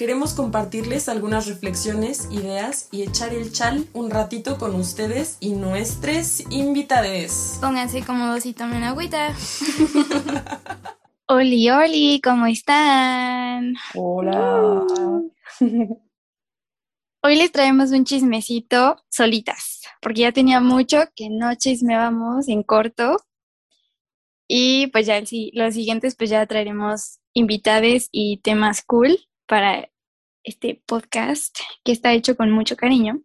Queremos compartirles algunas reflexiones, ideas y echar el chal un ratito con ustedes y nuestros invitades. Pónganse cómodos y tomen agüita. Oli, oli, ¿cómo están? Hola. Hoy les traemos un chismecito solitas, porque ya tenía mucho que no chismeábamos en corto. Y pues ya el los siguientes pues ya traeremos invitades y temas cool para este podcast que está hecho con mucho cariño.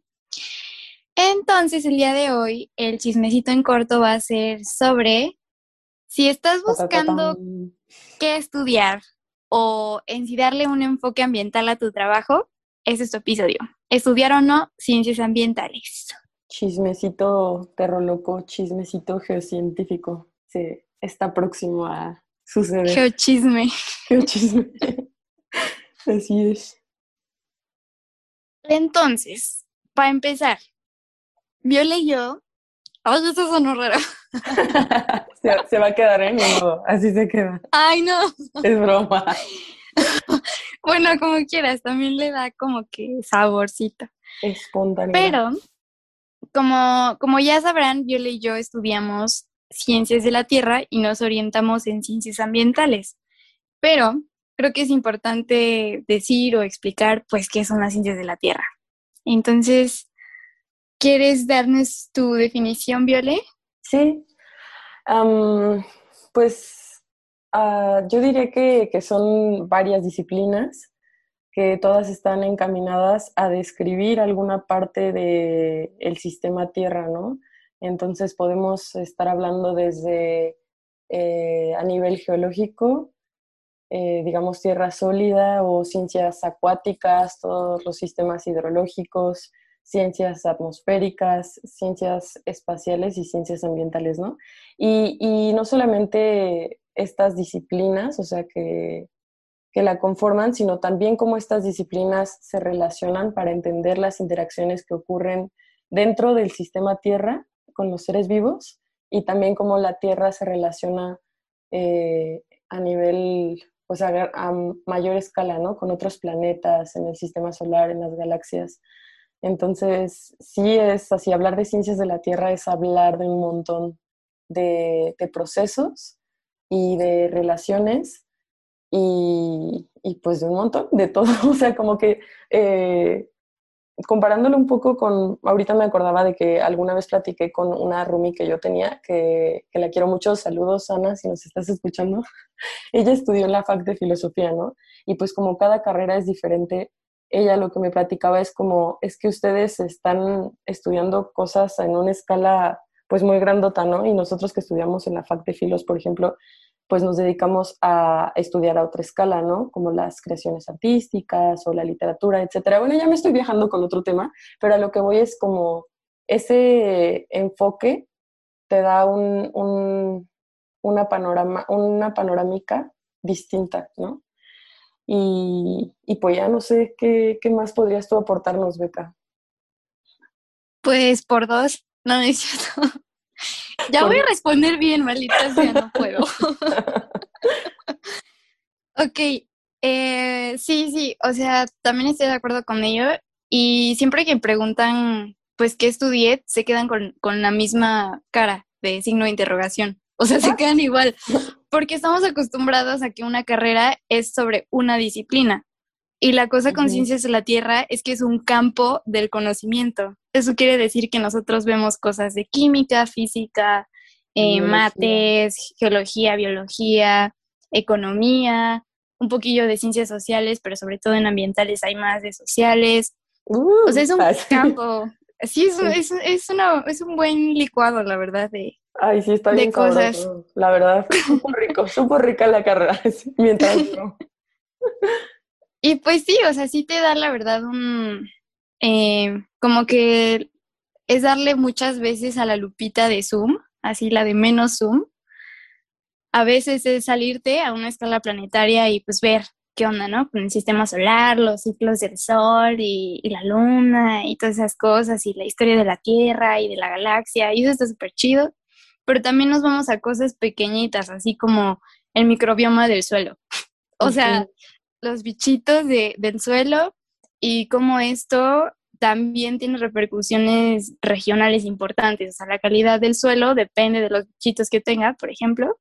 Entonces el día de hoy el chismecito en corto va a ser sobre si estás buscando qué estudiar o en si darle un enfoque ambiental a tu trabajo, ese es tu episodio. Estudiar o no ciencias ambientales. Chismecito perro loco, chismecito geocientífico. Se está próximo a suceder. Geochisme. Geochisme. Así es. Entonces, para empezar, Viola y yo. Ay, eso sonó raro. se, se va a quedar en modo. Así se queda. Ay, no. Es broma. Bueno, como quieras, también le da como que saborcito. Espontánea. Pero, como, como ya sabrán, Viola y yo estudiamos ciencias de la Tierra y nos orientamos en ciencias ambientales. Pero creo que es importante decir o explicar, pues, qué son las ciencias de la Tierra. Entonces, ¿quieres darnos tu definición, Viole? Sí. Pues ah, yo diría que, que son varias disciplinas que todas están encaminadas a describir alguna parte del sistema Tierra, ¿no? Entonces podemos estar hablando desde eh, a nivel geológico, eh, digamos tierra sólida o ciencias acuáticas, todos los sistemas hidrológicos, ciencias atmosféricas, ciencias espaciales y ciencias ambientales, ¿no? Y, y no solamente estas disciplinas, o sea, que, que la conforman, sino también cómo estas disciplinas se relacionan para entender las interacciones que ocurren dentro del sistema Tierra con los seres vivos y también cómo la Tierra se relaciona eh, a nivel, pues a, a mayor escala, ¿no? Con otros planetas en el sistema solar, en las galaxias. Entonces, sí es así, hablar de ciencias de la Tierra es hablar de un montón de, de procesos y de relaciones y, y, pues de un montón, de todo. O sea, como que eh, comparándolo un poco con, ahorita me acordaba de que alguna vez platiqué con una roomie que yo tenía, que, que la quiero mucho, saludos Ana, si nos estás escuchando. Ella estudió en la FAC de Filosofía, ¿no? Y pues como cada carrera es diferente, ella lo que me platicaba es como, es que ustedes están estudiando cosas en una escala pues muy grandota, ¿no? Y nosotros que estudiamos en la FAC de Filos, por ejemplo, pues nos dedicamos a estudiar a otra escala, ¿no? Como las creaciones artísticas o la literatura, etcétera. Bueno, ya me estoy viajando con otro tema, pero a lo que voy es como ese enfoque te da un, un, una, una panorámica distinta, ¿no? Y, y, pues ya no sé qué, qué, más podrías tú aportarnos, Beca. Pues por dos, no es cierto. Ya voy a responder bien, maldita sea, no puedo. ok, eh, sí, sí, o sea, también estoy de acuerdo con ello y siempre que preguntan, pues, ¿qué estudié? Se quedan con, con la misma cara de signo de interrogación. O sea, se quedan igual, porque estamos acostumbrados a que una carrera es sobre una disciplina. Y la cosa con uh -huh. ciencias de la Tierra es que es un campo del conocimiento. Eso quiere decir que nosotros vemos cosas de química, física, eh, mates, geología, biología, economía, un poquillo de ciencias sociales, pero sobre todo en ambientales hay más de sociales. Uh, o sea, es un fácil. campo. Sí, es, es, es, una, es un buen licuado, la verdad, de, Ay, sí, está bien de cosas. Sabroso. La verdad, súper rico, súper rica la carrera. Mientras no. Y pues sí, o sea, sí te da la verdad un, eh, como que es darle muchas veces a la lupita de Zoom, así la de menos Zoom, a veces es salirte a una escala planetaria y pues ver qué onda, ¿no? Con el sistema solar, los ciclos del Sol y, la Luna y todas esas cosas y la historia de la Tierra y de la galaxia y eso está súper chido, pero también nos vamos a cosas pequeñitas, así como el microbioma del suelo. O sea, los bichitos del suelo y cómo esto también tiene repercusiones regionales importantes. O sea, la calidad del suelo depende de los bichitos que tenga, por ejemplo,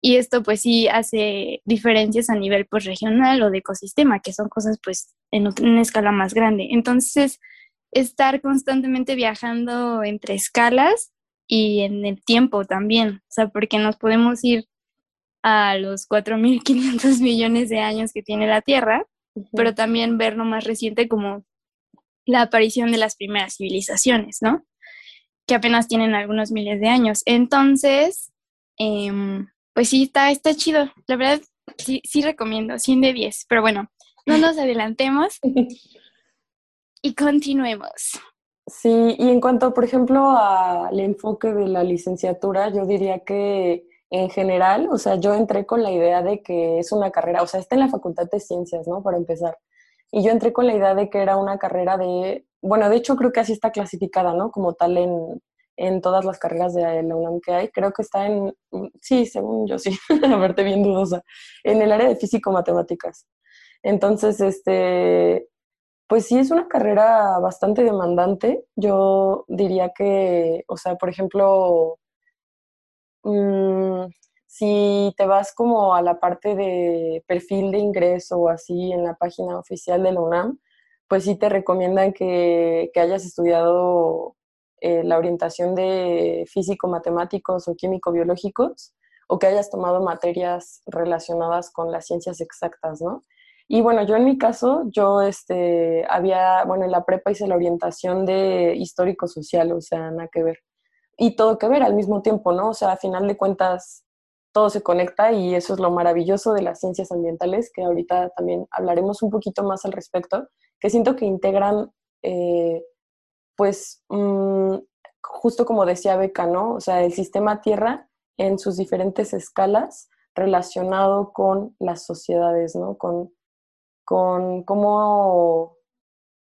y esto pues sí hace diferencias a nivel pues regional o de ecosistema, que son cosas pues en una escala más grande. Entonces, estar constantemente viajando entre escalas y en el tiempo también, o sea, porque nos podemos ir a los 4.500 millones de años que tiene la Tierra, pero también ver lo más reciente como la aparición de las primeras civilizaciones, ¿no? Que apenas tienen algunos miles de años. Entonces, eh, pues sí, está, está chido. La verdad, sí, sí recomiendo, 100 de 10. Pero bueno, no nos adelantemos y continuemos. Sí, y en cuanto, por ejemplo, al enfoque de la licenciatura, yo diría que en general, o sea, yo entré con la idea de que es una carrera, o sea, está en la Facultad de Ciencias, ¿no? Para empezar. Y yo entré con la idea de que era una carrera de, bueno, de hecho creo que así está clasificada, ¿no? Como tal en, en todas las carreras de la UNAM que hay. Creo que está en, sí, según yo sí, a verte bien dudosa, en el área de físico-matemáticas. Entonces, este, pues sí es una carrera bastante demandante. Yo diría que, o sea, por ejemplo, mm, si te vas como a la parte de perfil de ingreso o así en la página oficial de la UNAM, pues sí te recomiendan que, que hayas estudiado eh, la orientación de físico-matemáticos o químico-biológicos o que hayas tomado materias relacionadas con las ciencias exactas, ¿no? Y bueno, yo en mi caso, yo este, había, bueno, en la prepa hice la orientación de histórico-social, o sea, nada que ver. Y todo que ver al mismo tiempo, ¿no? O sea, a final de cuentas, todo se conecta y eso es lo maravilloso de las ciencias ambientales, que ahorita también hablaremos un poquito más al respecto, que siento que integran eh, pues mm, justo como decía Beca, ¿no? O sea, el sistema Tierra en sus diferentes escalas relacionado con las sociedades, ¿no? Con, con cómo,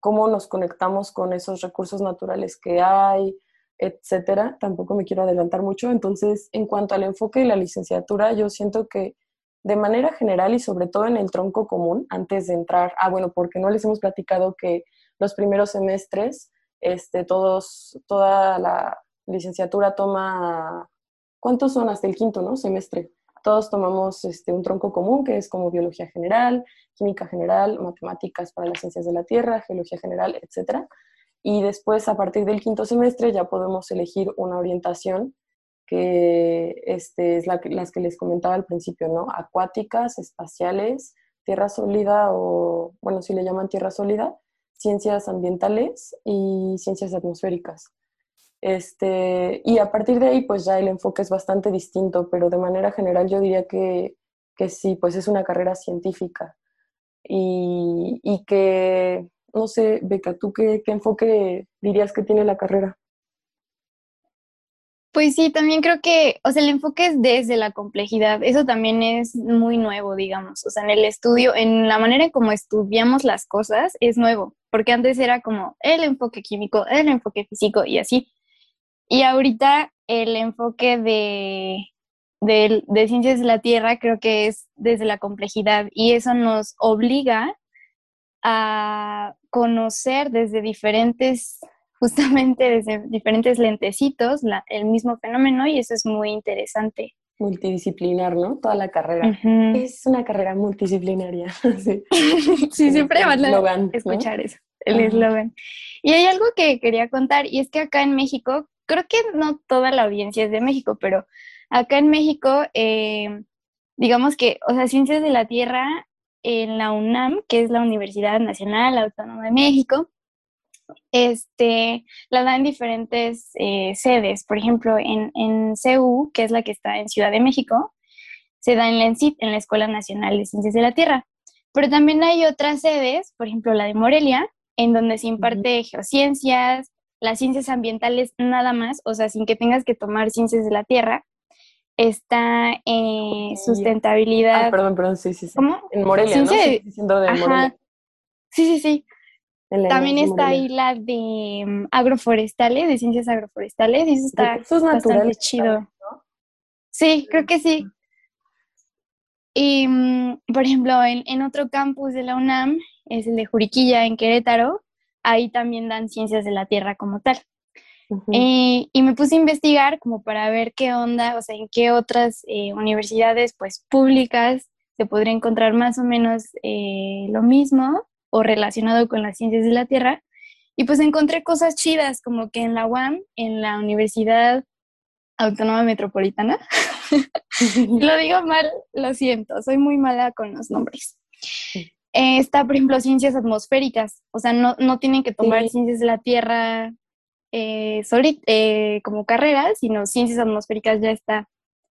cómo nos conectamos con esos recursos naturales que hay, etcétera. Tampoco me quiero adelantar mucho. Entonces, en cuanto al enfoque de la licenciatura, yo siento que de manera general y sobre todo en el tronco común, antes de entrar, ah, bueno, porque no les hemos platicado que los primeros semestres este, todos, toda la licenciatura toma, ¿cuántos son hasta el quinto, no? Semestre. Todos tomamos este, un tronco común que es como biología general, química general, matemáticas para las ciencias de la Tierra, geología general, etc. Y después, a partir del quinto semestre, ya podemos elegir una orientación que este, es la, las que les comentaba al principio, ¿no? Acuáticas, espaciales, tierra sólida o, bueno, si le llaman tierra sólida, ciencias ambientales y ciencias atmosféricas. Este, y a partir de ahí, pues ya el enfoque es bastante distinto, pero de manera general yo diría que, que sí, pues es una carrera científica. Y, y que, no sé, Beca, ¿tú qué, enfoque dirías que tiene la carrera? Pues sí, también creo que, o sea, el enfoque es desde la complejidad. Eso también es muy nuevo, digamos. O sea, en el estudio, en la manera en cómo estudiamos las cosas, es nuevo porque antes era como el enfoque químico, el enfoque físico y así. Y ahorita el enfoque de, de, ciencias de la Tierra creo que es desde la complejidad y eso nos obliga a conocer desde diferentes, justamente desde diferentes lentecitos el mismo fenómeno y eso es muy interesante multidisciplinar, ¿no? Toda la carrera. Es una carrera multidisciplinaria. sí. siempre van a escuchar eso, el eslogan. Y hay algo que quería contar, y es que acá en México, creo que no toda la audiencia es de México, pero acá en México, eh, digamos que, o sea, Ciencias de la Tierra en la UNAM, que es la Universidad Nacional Autónoma de México, este, la da en diferentes eh, sedes. Por ejemplo, en, en CEU, que es la que está en Ciudad de México, se da en la ENCIT, en la Escuela Nacional de Ciencias de la Tierra. Pero también hay otras sedes, por ejemplo, la de Morelia, en donde se imparte geociencias, las ciencias ambientales nada más, o sea, sin que tengas que tomar ciencias de la Tierra. Está eh, sustentabilidad. Ah, perdón, perdón, sí, sí, sí. ¿Cómo? En Morelia, ¿no? Sí, diciendo de Ajá. Morelia. Sí, sí, sí. la También está ahí la de mm, agroforestales, de ciencias agroforestales, y eso está Recursos bastante chido. Sí, creo que sí. Y, mm, por ejemplo, en, en otro campus de la UNAM, es el de Juriquilla, en Querétaro, ahí también dan ciencias de la Tierra como tal. Eh, y me puse a investigar como para ver qué onda, o sea, en qué otras eh, universidades pues públicas se podría encontrar más o menos eh, lo mismo o relacionado con las ciencias de la Tierra. Y pues encontré cosas chidas, como que en la UAM, en la Universidad Autónoma Metropolitana, lo digo mal, lo siento, soy muy mala con los nombres. Está, por ejemplo, ciencias atmosféricas, o sea, no, no tienen que tomar Sí. ciencias de la Tierra eh, eh, como carrera, sino ciencias atmosféricas ya está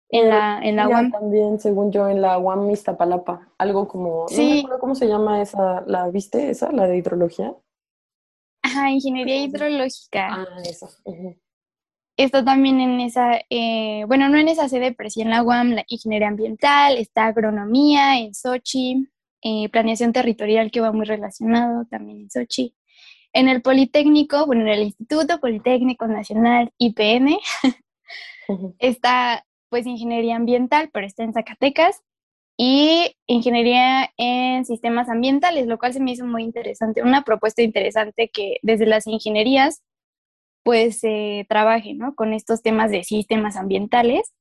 en la, en la UAM. también, según yo, en la UAM Iztapalapa. Algo como, no Sí. me acuerdo cómo se llama esa, ¿la viste esa? La de hidrología. Ajá, ingeniería hidrológica. Ah, esa. ujú. Está también en esa, eh, bueno, no en esa sede, pero sí en la UAM, la ingeniería ambiental, está agronomía en Sochi, eh, planeación territorial que va muy relacionado también en Sochi. En el Politécnico, bueno, en el Instituto Politécnico Nacional IPN, está pues ingeniería ambiental, pero está en Zacatecas, y ingeniería en sistemas ambientales, lo cual se me hizo muy interesante, una propuesta interesante que desde las ingenierías pues se trabaje, ¿no? Con estos temas de sistemas ambientales.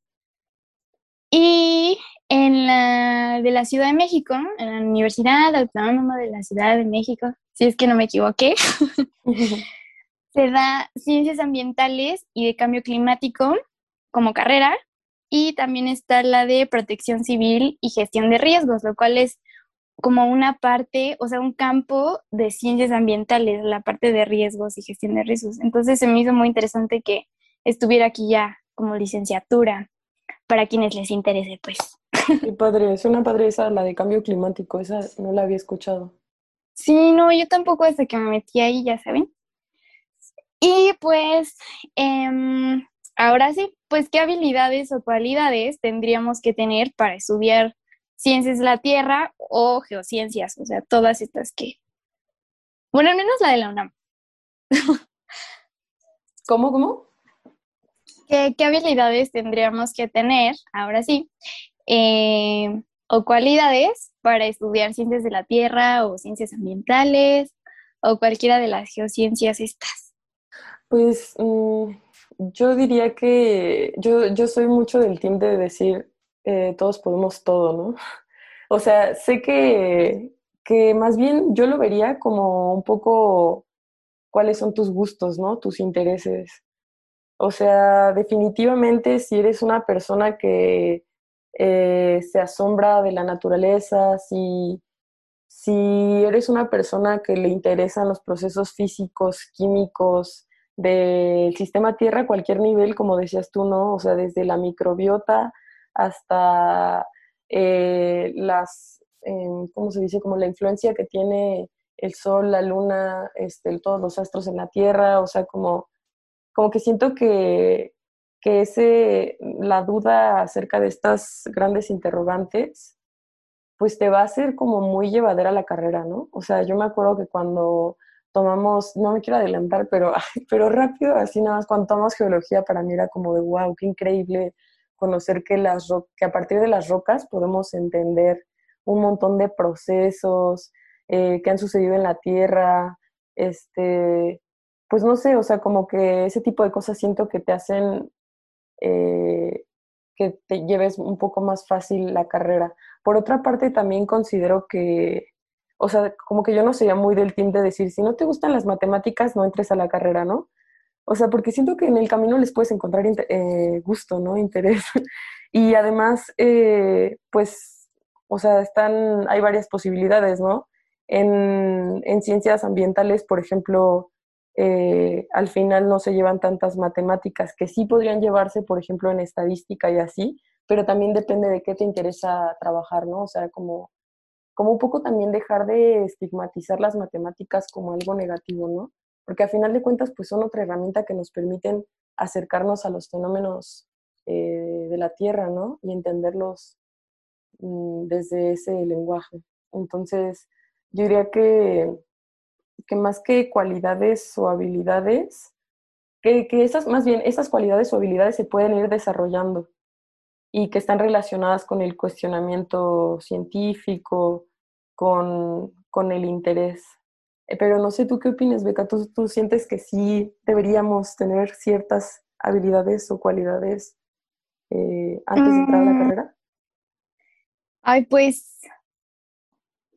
Y en la de la Ciudad de México, en la Universidad Autónoma de la Ciudad de México, si es que no me equivoqué, se da ciencias ambientales y de cambio climático como carrera y también está la de protección civil y gestión de riesgos, lo cual es como una parte, o sea, un campo de ciencias ambientales, la parte de riesgos y gestión de riesgos. Entonces se me hizo muy interesante que estuviera aquí ya como licenciatura para quienes les interese, pues. Qué padre, es una padre esa, la de cambio climático, esa no la había escuchado. Sí, no, yo tampoco hasta que me metí ahí, ya saben. Y pues, em, ahora sí, pues, ¿qué habilidades o cualidades tendríamos que tener para estudiar ciencias de la Tierra o geociencias? O sea, todas estas que... Bueno, al menos la de la UNAM. ¿Cómo, cómo? ¿Qué, habilidades tendríamos que tener, ahora sí, eh, o cualidades para estudiar ciencias de la Tierra o ciencias ambientales o cualquiera de las geociencias estas? Pues mm, yo diría que yo, yo soy mucho del team de decir eh, todos podemos todo, ¿no? O sea, sé que, que más bien yo lo vería como un poco cuáles son tus gustos, ¿no? Tus intereses. O sea, definitivamente si eres una persona que eh, se asombra de la naturaleza, si, si eres una persona que le interesan los procesos físicos, químicos, del sistema Tierra a cualquier nivel, como decías tú, ¿no? O sea, desde la microbiota hasta eh, las, eh, ¿cómo se dice? Como la influencia que tiene el Sol, la Luna, este, todos los astros en la Tierra, o sea, como, como que siento que, que ese, la duda acerca de estas grandes interrogantes, pues te va a hacer como muy llevadera la carrera, ¿no? O sea, yo me acuerdo que cuando tomamos, no me quiero adelantar, pero, pero rápido, así nada más, cuando tomamos geología para mí era como de, wow, qué increíble conocer que, las que a partir de las rocas podemos entender un montón de procesos eh, que han sucedido en la Tierra, este, pues no sé, o sea, como que ese tipo de cosas siento que te hacen eh, que te lleves un poco más fácil la carrera. Por otra parte, también considero que, o sea, como que yo no sería muy del team de decir, si no te gustan las matemáticas, no entres a la carrera, ¿no? O sea, porque siento que en el camino les puedes encontrar eh, gusto, ¿no? Interés. y además, eh, pues, o sea, están, hay varias posibilidades, ¿no? En, en ciencias ambientales, por ejemplo, eh, al final no se llevan tantas matemáticas que sí podrían llevarse, por ejemplo, en estadística y así, pero también depende de qué te interesa trabajar, ¿no? O sea, como, como un poco también dejar de estigmatizar las matemáticas como algo negativo, ¿no? Porque a final de cuentas, pues son otra herramienta que nos permiten acercarnos a los fenómenos eh, de la tierra, ¿no? Y entenderlos mm, desde ese lenguaje. Entonces, yo diría que, que más que cualidades o habilidades, que, que esas, más bien, esas cualidades o habilidades se pueden ir desarrollando y que están relacionadas con el cuestionamiento científico, con, con el interés. Eh, pero no sé tú qué opinas, Beca, ¿Tú, ¿Tú, sientes que sí deberíamos tener ciertas habilidades o cualidades eh, antes de entrar a la mm. carrera? Ay, pues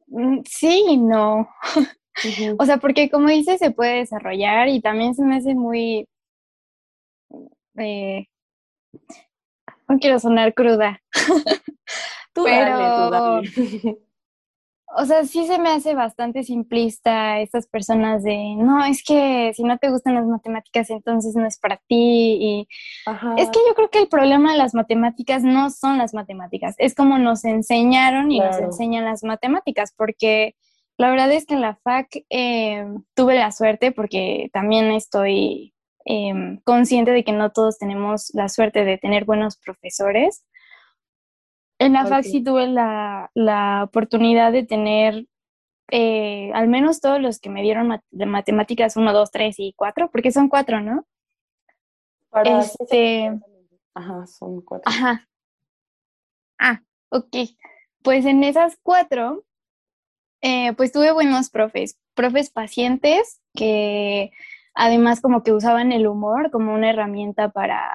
mm, sí y no. O sea, porque como dices, se puede desarrollar y también se me hace muy... Eh, no quiero sonar cruda. tú pero, dale, o sea, sí se me hace bastante simplista estas personas de, no, es que si no te gustan las matemáticas, entonces no es para ti. Y es que yo creo que el problema de las matemáticas no son las matemáticas, es como nos enseñaron y nos enseñan las matemáticas, porque la verdad es que en la FAC eh, tuve la suerte, porque también estoy em, consciente de que no todos tenemos la suerte de tener buenos profesores. En la FAC sí tuve la, la, oportunidad de tener eh, al menos todos los que me dieron de matemáticas 1, 2, 3 y 4, porque son 4, ¿no? Para este... Ajá, son 4. Ajá. Ah, ok. Pues en esas 4, eh, pues tuve buenos profes, profes pacientes que además como que usaban el humor como una herramienta para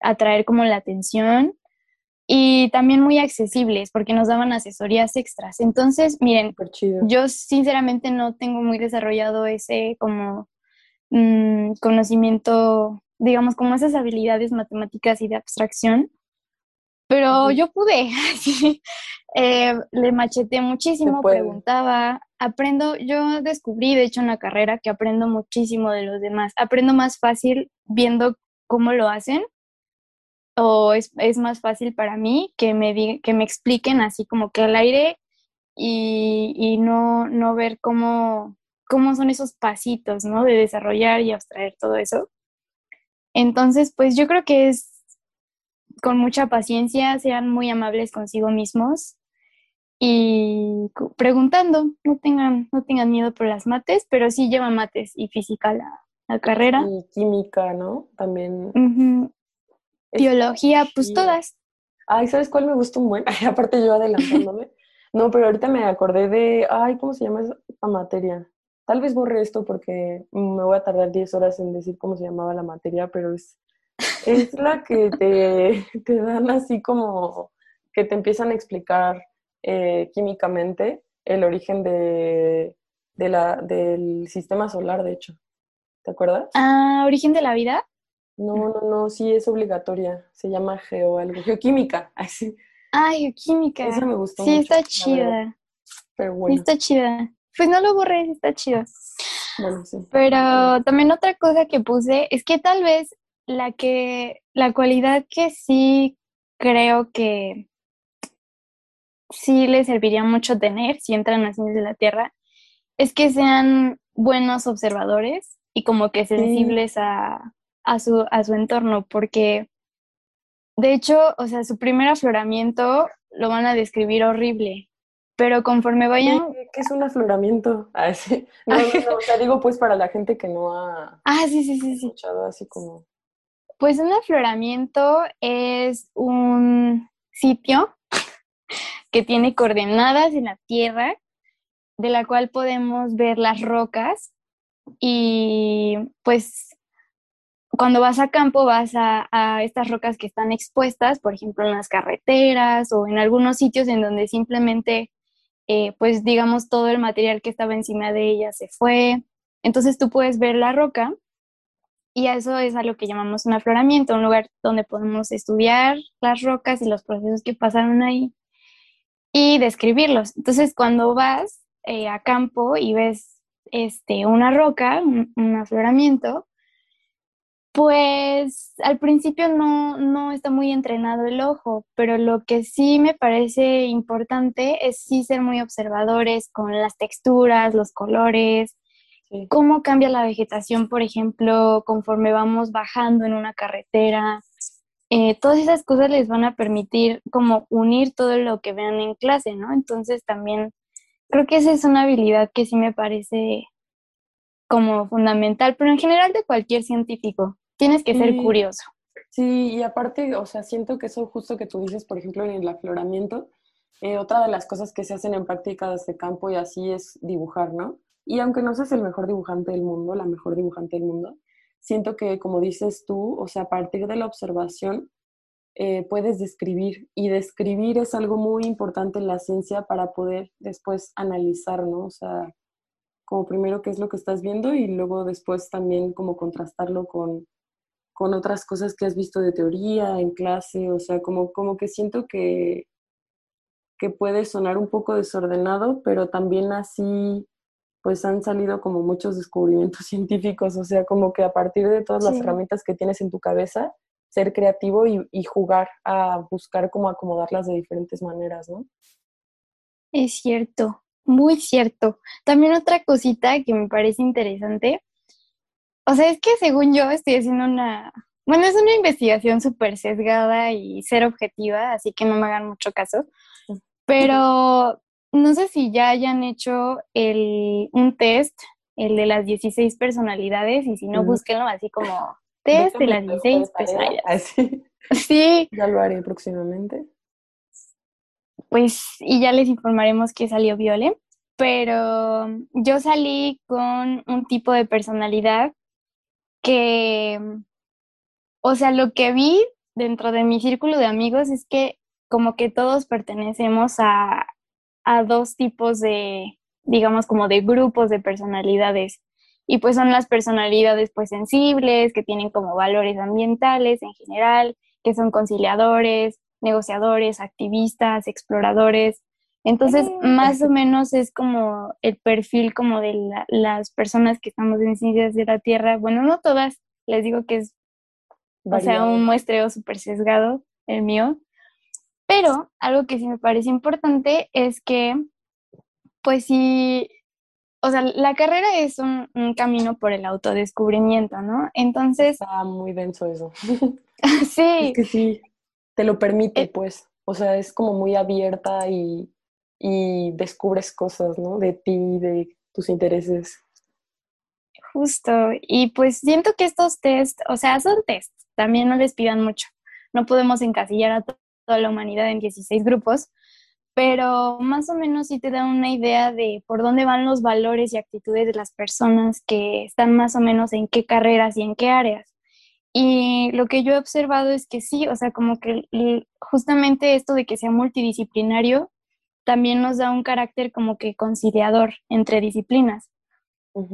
atraer como la atención y también muy accesibles porque nos daban asesorías extras. Entonces, miren, yo sinceramente no tengo muy desarrollado ese como mm, conocimiento, digamos, como esas habilidades matemáticas y de abstracción, pero yo pude, eh, le macheté muchísimo, preguntaba, aprendo, yo descubrí, de hecho, una carrera que aprendo muchísimo de los demás, aprendo más fácil viendo cómo lo hacen o es, es, más fácil para mí que me, que me expliquen así como que al aire y, y no, no ver cómo, cómo son esos pasitos, ¿no? De desarrollar y abstraer todo eso. Entonces, pues yo creo que es con mucha paciencia, sean muy amables consigo mismos y preguntando, no tengan, no tengan miedo por las mates, pero sí lleva mates y física la, la carrera. Y química, ¿no? También. Biología, pues todas. Ay, ¿sabes cuál me gusta un buen? aparte yo adelantándome. no, pero ahorita me acordé de, ay, ¿cómo se llama esa materia? Tal vez borre esto porque me voy a tardar 10 horas en decir cómo se llamaba la materia, pero es, es la que te, te dan así como que te empiezan a explicar eh, químicamente el origen de, de la, del sistema solar, de hecho. ¿Te acuerdas? Ah, origen de la vida. No, no, no, sí es obligatoria. Se llama geo algo. Geoquímica, así. Ah, geoquímica. Esa me gustó. Sí, está chida. Pero bueno. Sí, está chida. Pues no lo borré, está chido. Bueno, sí. Pero también otra cosa que puse es que tal vez la que, la cualidad que sí creo que sí les serviría mucho tener si entran a Ciencias de la Tierra es que sean buenos observadores y como que sensibles a, a su, a su entorno, porque de hecho, o sea, su primer afloramiento lo van a describir horrible, pero conforme vayan... ¿Qué es un afloramiento? Ah, sí. No, no, no, o sea, digo pues para la gente que no ha ah, sí, sí, sí, escuchado así como... Pues un afloramiento es un sitio que tiene coordenadas en la Tierra, de la cual podemos ver las rocas y pues cuando vas a campo vas a, estas rocas que están expuestas, por ejemplo, en las carreteras o en algunos sitios en donde simplemente, eh, pues digamos, todo el material que estaba encima de ella se fue. Entonces tú puedes ver la roca y eso es a lo que llamamos un afloramiento, un lugar donde podemos estudiar las rocas y los procesos que pasaron ahí y describirlos. Entonces cuando vas eh, a campo y ves este, una roca, un afloramiento, pues al principio no, no está muy entrenado el ojo, pero lo que sí me parece importante es sí ser muy observadores con las texturas, los colores, cómo cambia la vegetación, por ejemplo, conforme vamos bajando en una carretera. eh, todas esas cosas les van a permitir como unir todo lo que vean en clase, ¿no? Entonces también creo que esa es una habilidad que sí me parece como fundamental, pero en general de cualquier científico, tienes que ser curioso. Sí, y aparte, o sea, siento que eso justo que tú dices, por ejemplo, en el afloramiento, eh, otra de las cosas que se hacen en práctica de este campo y así es dibujar, ¿no? Y aunque no seas el mejor dibujante del mundo, la mejor dibujante del mundo, siento que, como dices tú, o sea, a partir de la observación eh, puedes describir y describir es algo muy importante en la ciencia para poder después analizar, ¿no? O sea, como primero qué es lo que estás viendo y luego después también como contrastarlo con, con otras cosas que has visto de teoría en clase, o sea, como, como que siento que, que puede sonar un poco desordenado, pero también así pues han salido como muchos descubrimientos científicos, o sea, como que a partir de todas las herramientas que tienes en tu cabeza, ser creativo y, y, jugar a buscar cómo acomodarlas de diferentes maneras, ¿no? Es cierto, muy cierto. También otra cosita que me parece interesante, o sea, es que según yo estoy haciendo una, bueno, es una investigación súper sesgada y ser objetiva, así que no me hagan mucho caso, pero no sé si ya hayan hecho el, un test, el de las 16 personalidades, y si no, búsquenlo así como test de las 16 personalidades. Sí. Ya lo haré próximamente. Pues, y ya les informaremos que salió Viole, pero yo salí con un tipo de personalidad que, o sea, lo que vi dentro de mi círculo de amigos es que como que todos pertenecemos a, a dos tipos de, digamos, como de grupos de personalidades. Y pues son las personalidades pues sensibles, que tienen como valores ambientales en general, que son conciliadores, negociadores, activistas, exploradores. Entonces, más o menos es como el perfil como de las personas que estamos en ciencias de la Tierra. Bueno, no todas, les digo que es, o sea, un muestreo súper sesgado, el mío, pero algo que sí me parece importante es que, pues sí, o sea, la carrera es un, camino por el autodescubrimiento, ¿no? Entonces... Está muy denso eso. sí. Es que sí, te lo permite, eh, pues. O sea, es como muy abierta y, y descubres cosas, ¿no? De ti, de tus intereses. Justo. Y pues siento que estos test, o sea, son test, también no les pidan mucho. No podemos encasillar a toda la humanidad en 16 grupos, pero más o menos sí te da una idea de por dónde van los valores y actitudes de las personas que están más o menos en qué carreras y en qué áreas. Y lo que yo he observado es que sí, o sea, como que justamente esto de que sea multidisciplinario también nos da un carácter como que conciliador entre disciplinas.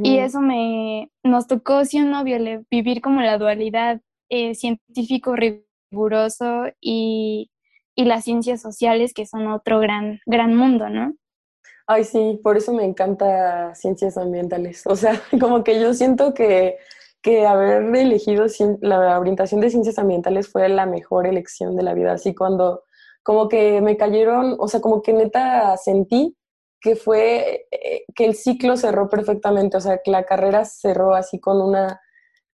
Y eso me, nos tocó, sí o no, vivir como la dualidad eh, científico riguroso y y las ciencias sociales, que son otro gran, gran mundo, ¿no? Ay, sí, por eso me encanta ciencias ambientales. O sea, como que yo siento que, que haber elegido la orientación de ciencias ambientales fue la mejor elección de la vida. Así cuando como que me cayeron, o sea, como que neta sentí que fue, eh, que el ciclo cerró perfectamente, o sea, que la carrera cerró así con una,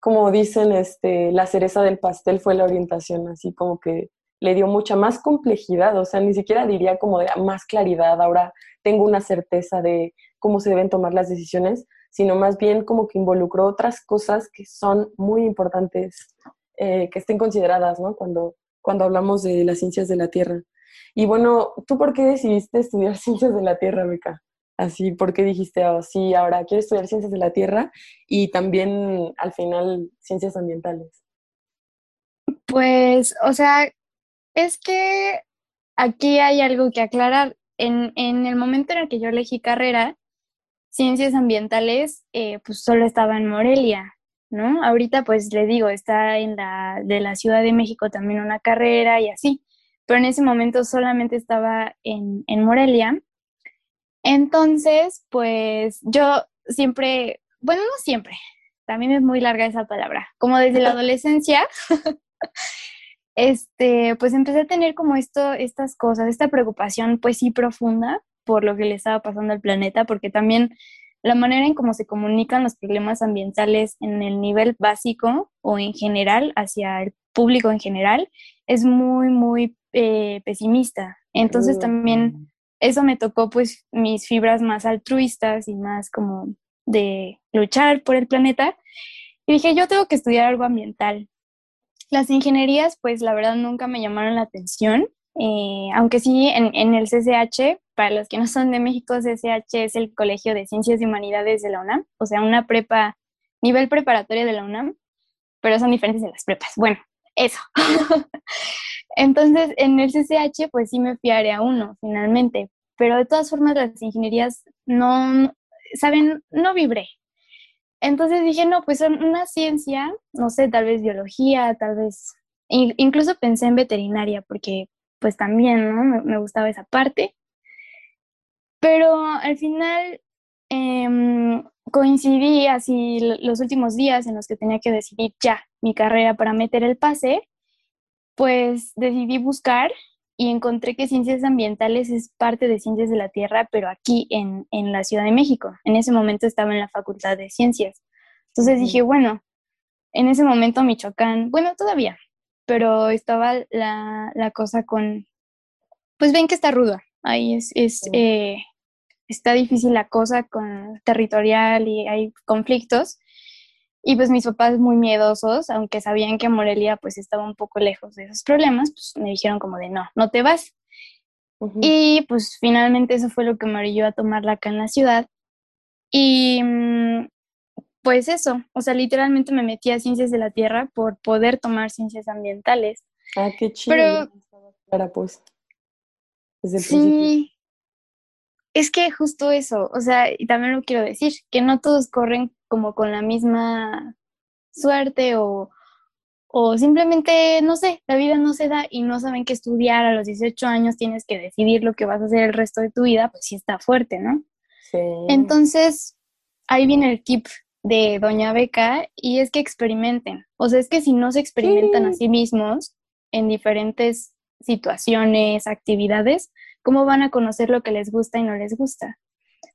como dicen, este, la cereza del pastel fue la orientación, así como que le dio mucha más complejidad, o sea, ni siquiera diría como de más claridad, ahora tengo una certeza de cómo se deben tomar las decisiones, sino más bien como que involucró otras cosas que son muy importantes eh, que estén consideradas, ¿no? Cuando, cuando hablamos de las ciencias de la Tierra. Y bueno, ¿tú por qué decidiste estudiar ciencias de la Tierra, Beca? Así, ¿por qué dijiste, oh, sí, ahora quiero estudiar ciencias de la Tierra y también al final ciencias ambientales? Pues, o sea, es que aquí hay algo que aclarar. En, el momento en el que yo elegí carrera, ciencias ambientales, eh, pues solo estaba en Morelia, ¿no? Ahorita, pues le digo, está en la de la Ciudad de México también una carrera y así, pero en ese momento solamente estaba en, en Morelia. Entonces, pues yo siempre, bueno, no siempre, también es muy larga esa palabra, como desde la adolescencia, este, pues empecé a tener como esto, estas cosas, esta preocupación pues sí profunda por lo que le estaba pasando al planeta, porque también la manera en cómo se comunican los problemas ambientales en el nivel básico o en general hacia el público en general es muy, muy eh, pesimista. Entonces también eso me tocó pues mis fibras más altruistas y más como de luchar por el planeta. Y dije, yo tengo que estudiar algo ambiental. Las ingenierías, pues la verdad nunca me llamaron la atención, eh, aunque sí en, el CCH, para los que no son de México, CCH es el Colegio de Ciencias y Humanidades de la UNAM, o sea, una prepa, nivel preparatorio de la UNAM, pero son diferentes en las prepas. Bueno, eso. Entonces, en el CCH, pues sí me fui a área 1 finalmente, pero de todas formas las ingenierías no, saben, no vibré. Entonces dije, no, pues una ciencia, no sé, tal vez biología, tal vez, incluso pensé en veterinaria, porque pues también, ¿no? Me, gustaba esa parte. Pero al final em, coincidí así los últimos días en los que tenía que decidir ya mi carrera para meter el pase, pues decidí buscar y encontré que ciencias ambientales es parte de ciencias de la Tierra, pero aquí en, en la Ciudad de México. En ese momento estaba en la Facultad de Ciencias. Entonces dije, bueno, en ese momento Michoacán, bueno, todavía, pero estaba la, la cosa con, pues ven que está ruda, ahí es, es eh, está difícil la cosa con territorial y hay conflictos. Y pues mis papás muy miedosos, aunque sabían que Morelia pues estaba un poco lejos de esos problemas, pues me dijeron como de no, no te vas. Y pues finalmente eso fue lo que me orilló a tomarla acá en la ciudad. Y mm, pues eso, o sea, literalmente me metí a ciencias de la tierra por poder tomar ciencias ambientales. Ah, qué chido. Pero, pues. sí, es que justo eso, o sea, y también lo quiero decir, que no todos corren como con la misma suerte o, o simplemente, no sé, la vida no se da y no saben qué estudiar a los 18 años, tienes que decidir lo que vas a hacer el resto de tu vida, pues sí está fuerte, ¿no? Sí. Entonces, ahí viene el tip de Doña Beca y es que experimenten. O sea, es que si no se experimentan a sí mismos en diferentes situaciones, actividades, ¿cómo van a conocer lo que les gusta y no les gusta?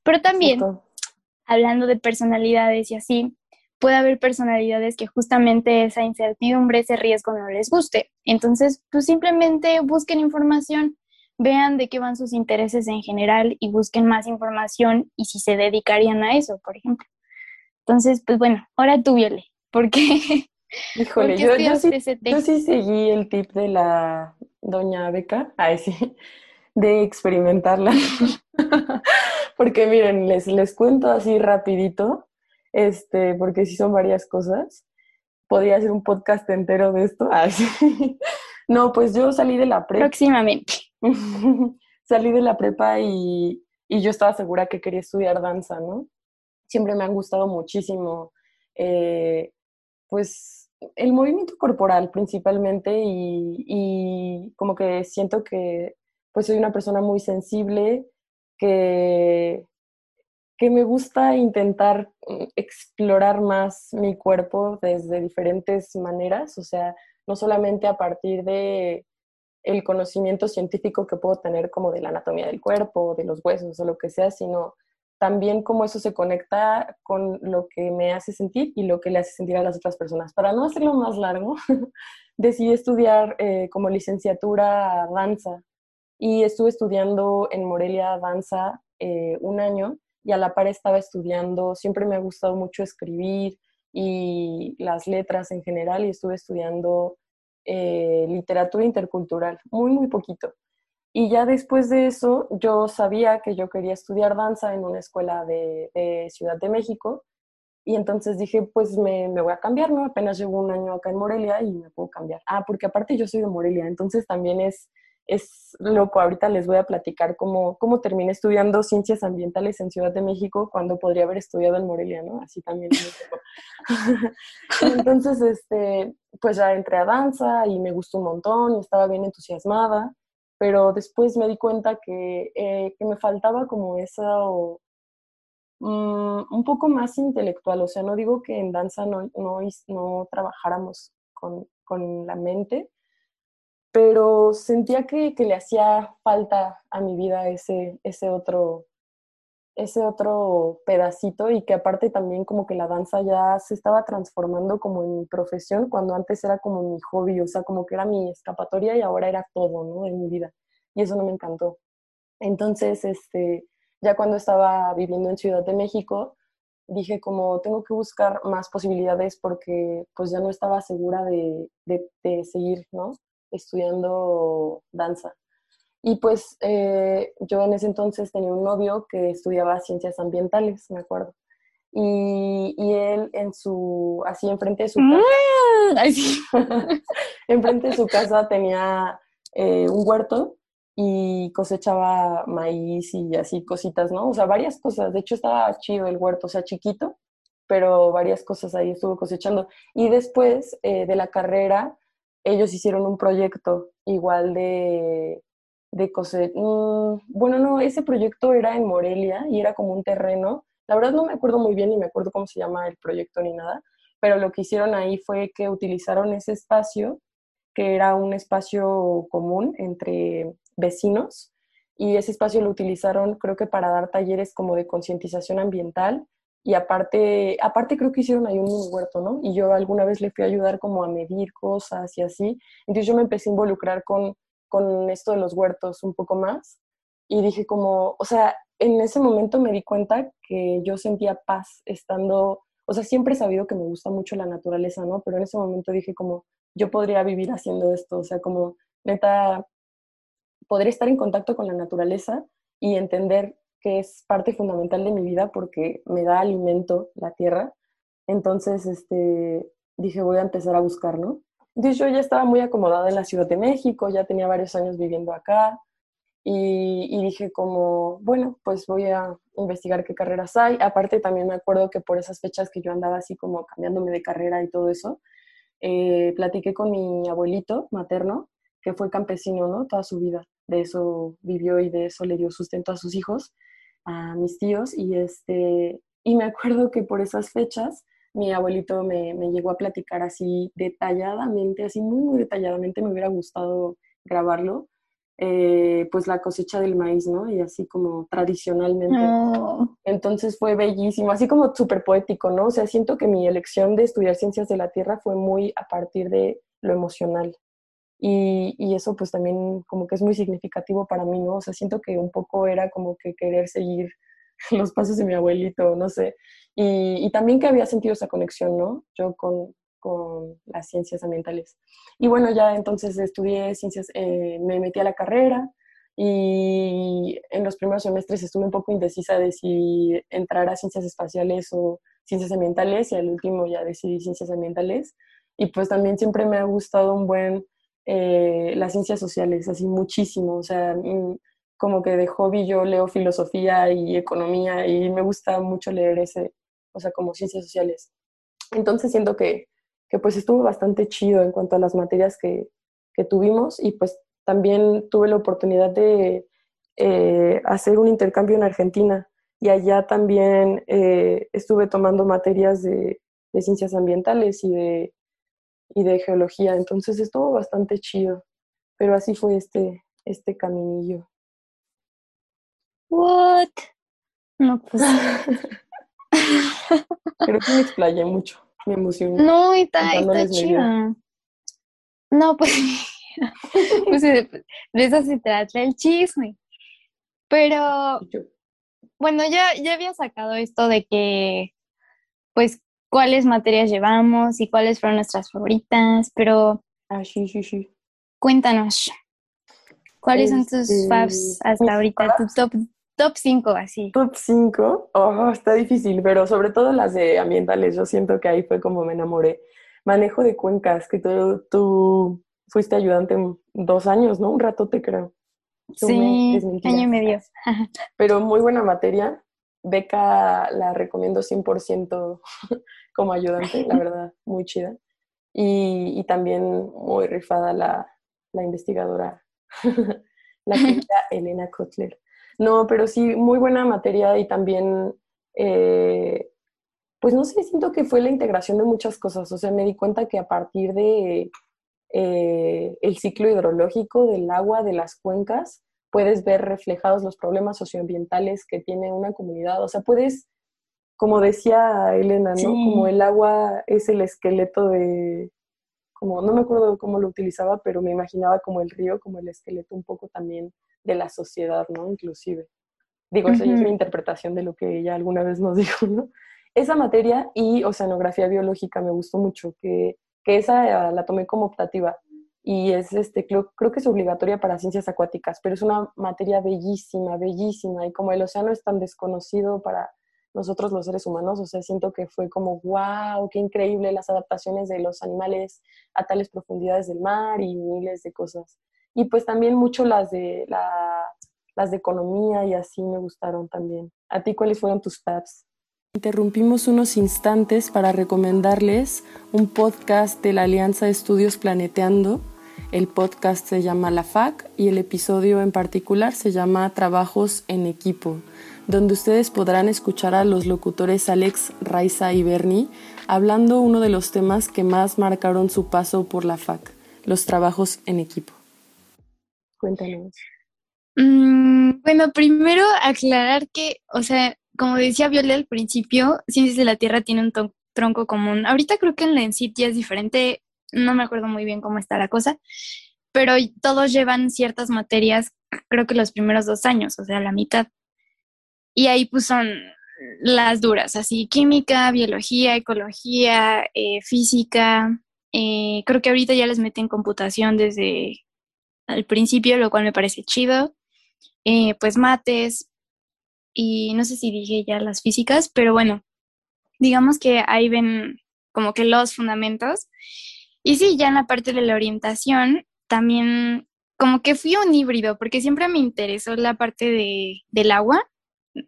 Pero también, hablando de personalidades y así, puede haber personalidades que justamente esa incertidumbre, ese riesgo no les guste. Entonces, pues simplemente busquen información, vean de qué van sus intereses en general y busquen más información y si se dedicarían a eso, por ejemplo. Entonces, pues bueno, ahora tú, Viole, ¿por qué? Híjole, yo, sí, seguí el tip de la doña Beca, ay sí, de experimentarla. porque miren, les, les cuento así rapidito, este, porque sí son varias cosas. Podría hacer un podcast entero de esto. Ay, No, pues yo salí de la prepa. Próximamente. salí de la prepa y, y yo estaba segura que quería estudiar danza, ¿no? siempre me han gustado muchísimo, eh, pues el movimiento corporal principalmente y, como que siento que pues soy una persona muy sensible, que, que me gusta intentar mm, explorar más mi cuerpo desde diferentes maneras, o sea, no solamente a partir de el conocimiento científico que puedo tener como de la anatomía del cuerpo, de los huesos o lo que sea, sino también cómo eso se conecta con lo que me hace sentir y lo que le hace sentir a las otras personas. Para no hacerlo más largo, decidí estudiar eh, como licenciatura danza y estuve estudiando en Morelia danza eh, un año y a la par estaba estudiando, siempre me ha gustado mucho escribir y las letras en general y estuve estudiando eh, literatura intercultural, muy, muy poquito. Y ya después de eso, yo sabía que yo quería estudiar danza en una escuela de, Ciudad de México. Y entonces dije, pues me, voy a cambiar, ¿no? Apenas llevo un año acá en Morelia y me puedo cambiar. Ah, porque aparte yo soy de Morelia, entonces también es, es loco. Ahorita les voy a platicar cómo, cómo terminé estudiando ciencias ambientales en Ciudad de México cuando podría haber estudiado en Morelia, ¿no? Así también. entonces, este, pues ya entré a danza y me gustó un montón y estaba bien entusiasmada pero después me di cuenta que, eh, que me faltaba como esa, mm, un poco más intelectual, o sea, no digo que en danza no, no, no trabajáramos con, con, la mente, pero sentía que, que, le hacía falta a mi vida ese, ese otro, ese otro pedacito y que aparte también como que la danza ya se estaba transformando como en mi profesión cuando antes era como mi hobby, o sea, como que era mi escapatoria y ahora era todo, ¿no? En mi vida. Y eso no me encantó. Entonces, este, ya cuando estaba viviendo en Ciudad de México, dije como tengo que buscar más posibilidades porque pues ya no estaba segura de, de, seguir, ¿no? Estudiando danza. Y pues eh, yo en ese entonces tenía un novio que estudiaba ciencias ambientales, me acuerdo. Y, y él en su, así enfrente de su casa, mm, enfrente de su casa tenía eh, un huerto y cosechaba maíz y así cositas, ¿no? O sea, varias cosas. De hecho, estaba chido el huerto, o sea, chiquito, pero varias cosas ahí estuvo cosechando. Y después eh, de la carrera, ellos hicieron un proyecto igual de, de coser. Mm, bueno, no, ese proyecto era en Morelia y era como un terreno. La verdad no me acuerdo muy bien ni me acuerdo cómo se llama el proyecto ni nada, pero lo que hicieron ahí fue que utilizaron ese espacio, que era un espacio común entre vecinos y ese espacio lo utilizaron creo que para dar talleres como de concientización ambiental y aparte, aparte creo que hicieron ahí un huerto, ¿no? Y yo alguna vez le fui a ayudar como a medir cosas y así. Entonces yo me empecé a involucrar con, con esto de los huertos un poco más y dije como, o sea, en ese momento me di cuenta que yo sentía paz estando, o sea, siempre he sabido que me gusta mucho la naturaleza, ¿no? Pero en ese momento dije como, yo podría vivir haciendo esto, o sea, como neta, poder estar en contacto con la naturaleza y entender que es parte fundamental de mi vida porque me da alimento la tierra. Entonces, este, dije, voy a empezar a buscar, ¿no? Yo ya estaba muy acomodada en la Ciudad de México, ya tenía varios años viviendo acá y, y dije como, bueno, pues voy a investigar qué carreras hay. Aparte también me acuerdo que por esas fechas que yo andaba así como cambiándome de carrera y todo eso, eh, platiqué con mi abuelito materno, que fue campesino, ¿no? Toda su vida de eso vivió y de eso le dio sustento a sus hijos, a mis tíos, y, este, y me acuerdo que por esas fechas mi abuelito me, me llegó a platicar así detalladamente, así muy, muy detalladamente, me hubiera gustado grabarlo, eh, pues la cosecha del maíz, ¿no? Y así como tradicionalmente. Entonces fue bellísimo, así como súper poético, ¿no? O sea, siento que mi elección de estudiar ciencias de la tierra fue muy a partir de lo emocional. Y, eso pues también como que es muy significativo para mí, ¿no? O sea, siento que un poco era como que querer seguir los pasos de mi abuelito, no sé. Y, también que había sentido esa conexión, ¿no? Yo con, con las ciencias ambientales. Y bueno, ya entonces estudié ciencias, eh, me metí a la carrera y en los primeros semestres estuve un poco indecisa de si entrar a ciencias espaciales o ciencias ambientales y al último ya decidí ciencias ambientales. Y pues también siempre me ha gustado un buen eh, las ciencias sociales, así muchísimo. O sea, mm, como que de hobby yo leo filosofía y economía y me gusta mucho leer ese, o sea, como ciencias sociales. Entonces siento que, que pues estuvo bastante chido en cuanto a las materias que, que tuvimos y pues también tuve la oportunidad de eh, hacer un intercambio en Argentina y allá también eh, estuve tomando materias de, de, ciencias ambientales y de y de geología, entonces estuvo bastante chido, pero así fue este, este caminillo. What? No, pues. Creo que me explayé mucho, me emocioné. No, está, está chido. No, pues, pues de, eso se trata el chisme. Pero, bueno, ya, ya había sacado esto de que, pues, cuáles materias llevamos y cuáles fueron nuestras favoritas, pero ah, sí, sí, sí. cuéntanos, ¿cuáles son tus este, faves hasta ahorita? Tu top, top 5 así. Top 5, oh, está difícil, pero sobre todo las de ambientales, yo siento que ahí fue como me enamoré. Manejo de cuencas, que tú, tú fuiste ayudante dos años, ¿no? Un rato te creo. sí, año y medio. Pero muy buena materia. Beca la recomiendo 100% como ayudante, la verdad, muy chida. Y, también muy rifada la, investigadora, la querida Elena Kotler. No, pero sí, muy buena materia y también, eh, pues no sé, siento que fue la integración de muchas cosas. O sea, me di cuenta que a partir de eh, el ciclo hidrológico del agua de las cuencas, puedes ver reflejados los problemas socioambientales que tiene una comunidad. O sea, puedes, como decía Elena, ¿no? Como el agua es el esqueleto de, como, no me acuerdo cómo lo utilizaba, pero me imaginaba como el río, como el esqueleto un poco también de la sociedad, ¿no? Inclusive. Digo, esa es mi interpretación de lo que ella alguna vez nos dijo, ¿no? Esa materia y oceanografía biológica me gustó mucho, que, que esa la tomé como optativa y es, este, creo, creo, que es obligatoria para ciencias acuáticas, pero es una materia bellísima, bellísima, y como el océano es tan desconocido para nosotros los seres humanos, o sea, siento que fue como, wow, qué increíble las adaptaciones de los animales a tales profundidades del mar y miles de cosas. Y pues también mucho las de, la, las de economía y así me gustaron también. ¿A ti cuáles fueron tus tabs? Interrumpimos unos instantes para recomendarles un podcast de la Alianza de Estudios Planeteando. El podcast se llama La FAC y el episodio en particular se llama Trabajos en Equipo donde ustedes podrán escuchar a los locutores Alex, Raiza y Bernie hablando uno de los temas que más marcaron su paso por la FAC, los trabajos en equipo. Cuéntanos. Mm, bueno, primero aclarar que, o sea, como decía Viola al principio, Ciencias de la Tierra tiene un tronco común. Ahorita creo que en la ENCIT ya es diferente, no me acuerdo muy bien cómo está la cosa, pero todos llevan ciertas materias, creo que los primeros dos años, o sea, la mitad. Y ahí pues son las duras, así química, biología, ecología, eh, física. Eh, creo que ahorita ya les meten computación desde el principio, lo cual me parece chido. Eh, pues mates y no sé si dije ya las físicas, pero bueno, digamos que ahí ven como que los fundamentos. Y sí, ya en la parte de la orientación, también como que fui un híbrido, porque siempre me interesó la parte de, del agua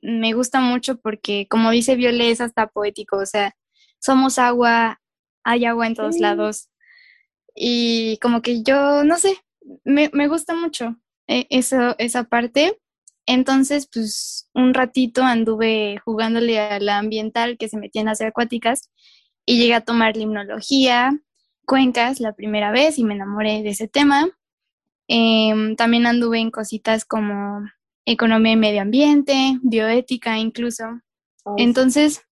me gusta mucho porque, como dice Viole, es hasta poético, o sea, somos agua, hay agua en todos lados. Y como que yo, no sé, me, gusta mucho eh, eso, esa parte. Entonces, pues un ratito anduve jugándole a la ambiental que se metía en las acuáticas y llegué a tomar limnología, cuencas la primera vez y me enamoré de ese tema. Em, también anduve en cositas como economía y medio ambiente, bioética incluso. Entonces,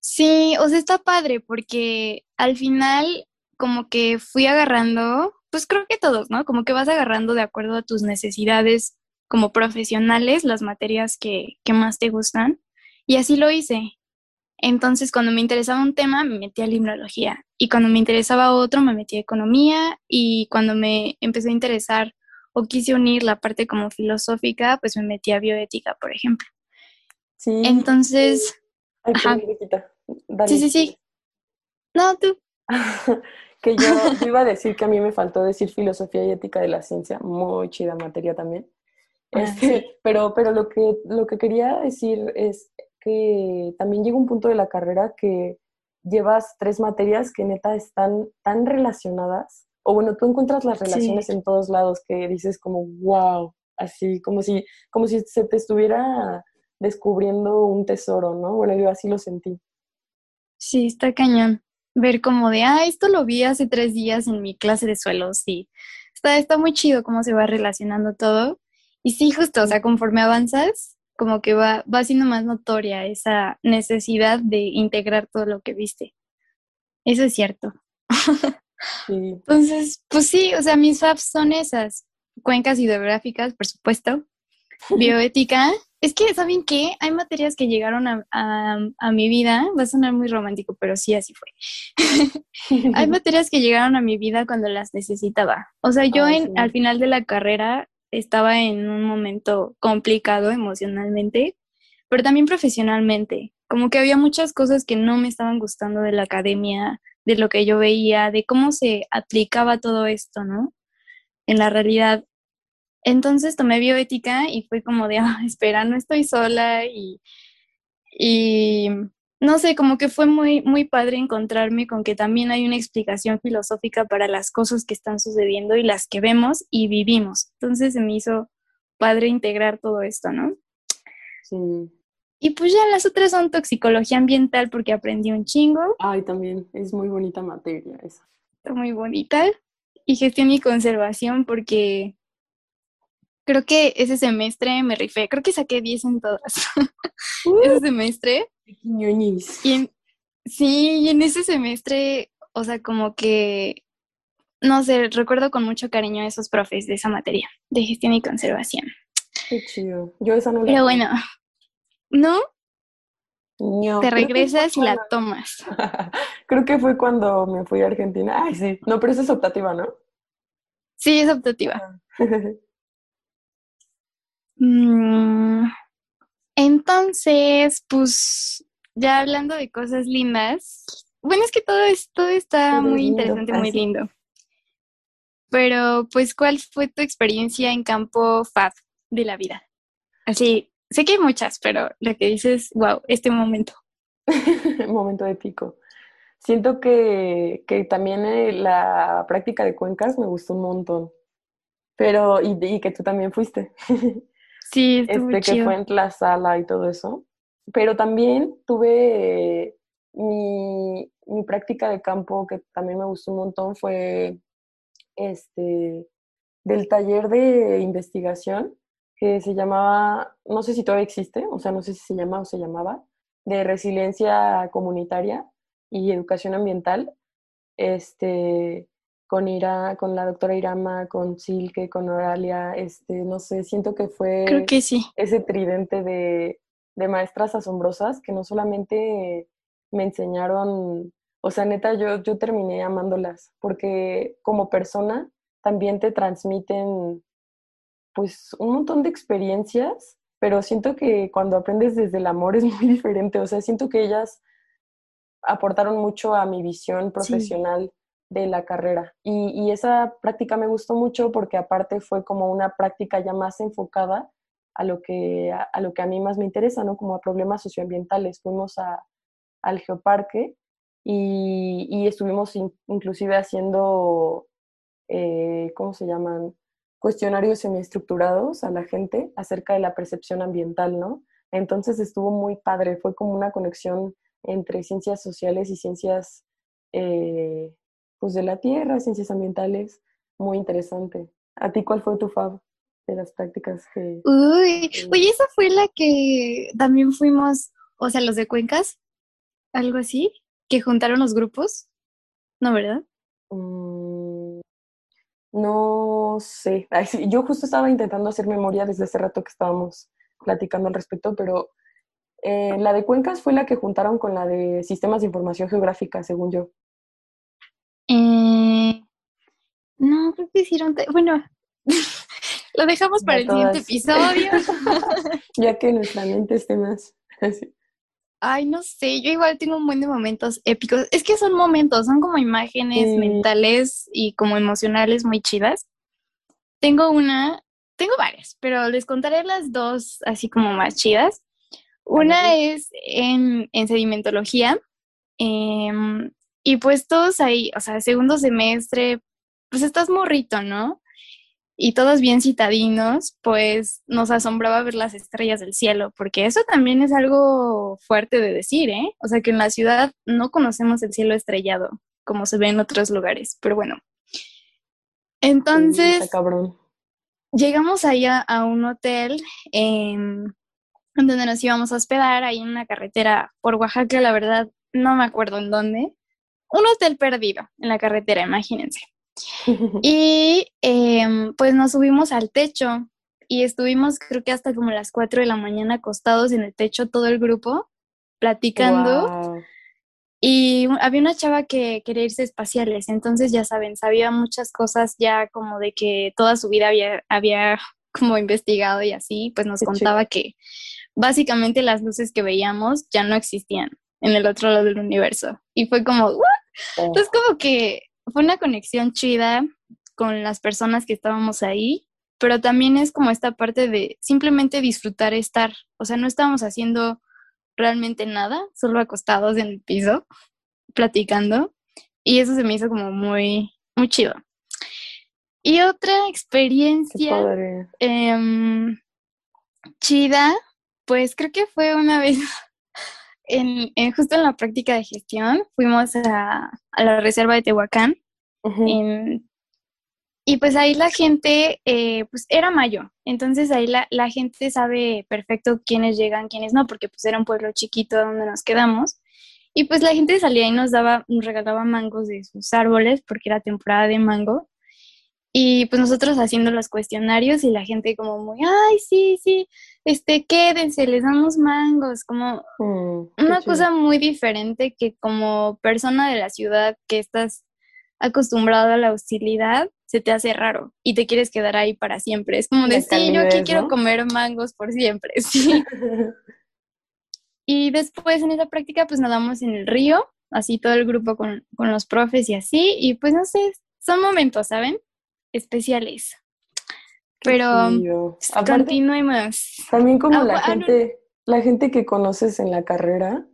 sí, o sea, está padre porque al final como que fui agarrando, pues creo que todos, ¿no? Como que vas agarrando de acuerdo a tus necesidades como profesionales las materias que, que más te gustan. Y así lo hice. Entonces, cuando me interesaba un tema, me metí a limnología. Y cuando me interesaba otro, me metí a economía. Y cuando me empezó a interesar o quise unir la parte como filosófica, pues me metí a bioética, por ejemplo. Sí. Entonces... Sí, sí, sí. No, tú. que yo iba a decir que a mí me faltó decir filosofía y ética de la ciencia, muy chida materia también. Ah, este, pero, pero lo que, lo que quería decir es que también llega un punto de la carrera que llevas tres materias que neta están tan relacionadas o bueno, tú encuentras las relaciones en todos lados que dices como, wow, así como si, como si se te estuviera descubriendo un tesoro, ¿no? Bueno, yo así lo sentí. Sí, está cañón. Ver como de, ah, esto lo vi hace tres días en mi clase de suelos, sí. Está, está muy chido cómo se va relacionando todo. Y sí, justo, o sea, conforme avanzas, como que va, va siendo más notoria esa necesidad de integrar todo lo que viste. Eso es cierto. Entonces, pues sí, o sea, mis faps son esas, cuencas hidrográficas, por supuesto, bioética. Es que, ¿saben qué? Hay materias que llegaron a, a, mi vida, va a sonar muy romántico, pero sí, así fue. Hay materias que llegaron a mi vida cuando las necesitaba. O sea, yo en, al final de la carrera estaba en un momento complicado emocionalmente, pero también profesionalmente. Como que había muchas cosas que no me estaban gustando de la academia, de lo que yo veía, de cómo se aplicaba todo esto, ¿no? En la realidad. Entonces tomé bioética y fue como de, ah, espera, no estoy sola y, y no sé, como que fue muy, muy padre encontrarme con que también hay una explicación filosófica para las cosas que están sucediendo y las que vemos y vivimos. Entonces se me hizo padre integrar todo esto, ¿no? Sí. Y pues ya las otras son toxicología ambiental porque aprendí un chingo. Ay, también es muy bonita materia esa. Está muy bonita. Y gestión y conservación porque creo que ese semestre me rifé, creo que saqué 10 en todas. ese semestre. Y en, sí, y en ese semestre, o sea, como que, no sé, recuerdo con mucho cariño a esos profes de esa materia, de gestión y conservación. Qué chido. Yo esa no la Pero bueno, ¿no? No, Te regresas y la tomas. Creo que fue cuando me fui a Argentina. Ay, sí. No, pero esa es optativa, ¿no? Sí, es optativa. Mm, entonces, pues, ya hablando de cosas lindas, bueno, es que todo, es, todo está es muy lindo, interesante, muy lindo. Pero, pues, ¿cuál fue tu experiencia en campo FAB de la vida? Así, sé que hay muchas, pero la que dices, wow, este momento. Momento épico. Siento que, que también eh, la práctica de cuencas me gustó un montón. Pero, y, y que tú también fuiste. Sí, este, que fue en la sala y todo eso. Pero también tuve eh, mi, mi práctica de campo que también me gustó un montón fue este, del taller de investigación que se llamaba, no sé si todavía existe, o sea, no sé si se llama o se llamaba, de resiliencia comunitaria y educación ambiental, este, con Ira, con la doctora Irama, con Silke, con Oralia, este, no sé, siento que fue Creo que sí. ese tridente de, de maestras asombrosas que no solamente me enseñaron, o sea, neta, yo, yo terminé amándolas, porque como persona también te transmiten pues un montón de experiencias, pero siento que cuando aprendes desde el amor es muy diferente, o sea, siento que ellas aportaron mucho a mi visión profesional de la carrera. Y, esa práctica me gustó mucho porque aparte fue como una práctica ya más enfocada a lo que a, lo que a mí más me interesa, ¿no? Como a problemas socioambientales. Fuimos al geoparque y, y estuvimos in- inclusive haciendo, eh, ¿cómo se llaman? Cuestionarios semiestructurados a la gente acerca de la percepción ambiental, ¿no? Entonces estuvo muy padre, fue como una conexión entre ciencias sociales y ciencias eh, pues de la tierra, ciencias ambientales, muy interesante. ¿A ti cuál fue tu fab de las prácticas que... Uy, oye, esa fue la que también fuimos, o sea, los de Cuencas, algo así, que juntaron los grupos. No, ¿verdad? mm, no sé, Ay, sí, yo justo estaba intentando hacer memoria desde hace rato que estábamos platicando al respecto, pero eh, la de Cuencas fue la que juntaron con la de Sistemas de Información Geográfica, según yo. Eh, no, creo que hicieron, bueno, lo dejamos para el siguiente episodio. Ya que nuestra mente esté más así. Ay, no sé, yo igual tengo un buen de momentos épicos. Es que son momentos, son como imágenes Sí. mentales y como emocionales muy chidas. Tengo una, tengo varias, pero les contaré las dos así como más chidas. Una es en, en sedimentología. em, y pues todos ahí, o sea, segundo semestre, pues estás morrito, ¿no? Y todos bien citadinos, pues nos asombraba ver las estrellas del cielo, porque eso también es algo fuerte de decir, ¿eh? O sea, que en la ciudad no conocemos el cielo estrellado, como se ve en otros lugares, pero bueno. Entonces, cabrón. llegamos allá a un hotel em, donde nos íbamos a hospedar, ahí en una carretera por Oaxaca, la verdad, no me acuerdo en dónde. Un hotel perdido en la carretera, imagínense. Y em, pues nos subimos al techo y estuvimos creo que hasta como las 4 de la mañana acostados en el techo todo el grupo, platicando. Guau. Y había una chava que quería irse a espaciales, entonces ya saben, sabía muchas cosas ya como de que toda su vida había, había como investigado y así, pues nos Qué contaba que básicamente las luces que veíamos ya no existían en el otro lado del universo. Y fue como, ¿what? Oh, Entonces como que fue una conexión chida con las personas que estábamos ahí, pero también es como esta parte de simplemente disfrutar estar, o sea, no estábamos haciendo realmente nada, solo acostados en el piso, platicando, y eso se me hizo como muy, muy chido. Y otra experiencia em, chida, pues creo que fue una vez en, en- justo en la práctica de gestión, fuimos a, a la reserva de Tehuacán en- Y pues ahí la gente, eh, pues era mayo, entonces ahí la, la, gente sabe perfecto quiénes llegan, quiénes no, porque pues era un pueblo chiquito donde nos quedamos. Y pues la gente salía y nos daba, nos regalaba mangos de sus árboles, porque era temporada de mango. Y pues nosotros haciendo los cuestionarios y la gente como muy, ay, sí, sí, este, quédense, les damos mangos, como mm, una cosa muy diferente que como persona de la ciudad que estás acostumbrado a la hostilidad, se te hace raro y te quieres quedar ahí para siempre. Es como de, sí, yo aquí quiero comer mangos por siempre, sí. y después en esa práctica pues nadamos en el río, así todo el grupo con, con los profes y así, y pues no sé, son momentos, ¿saben? Especiales. Pero continuemos. También como ah, la ah, gente, la gente que conoces en la carrera,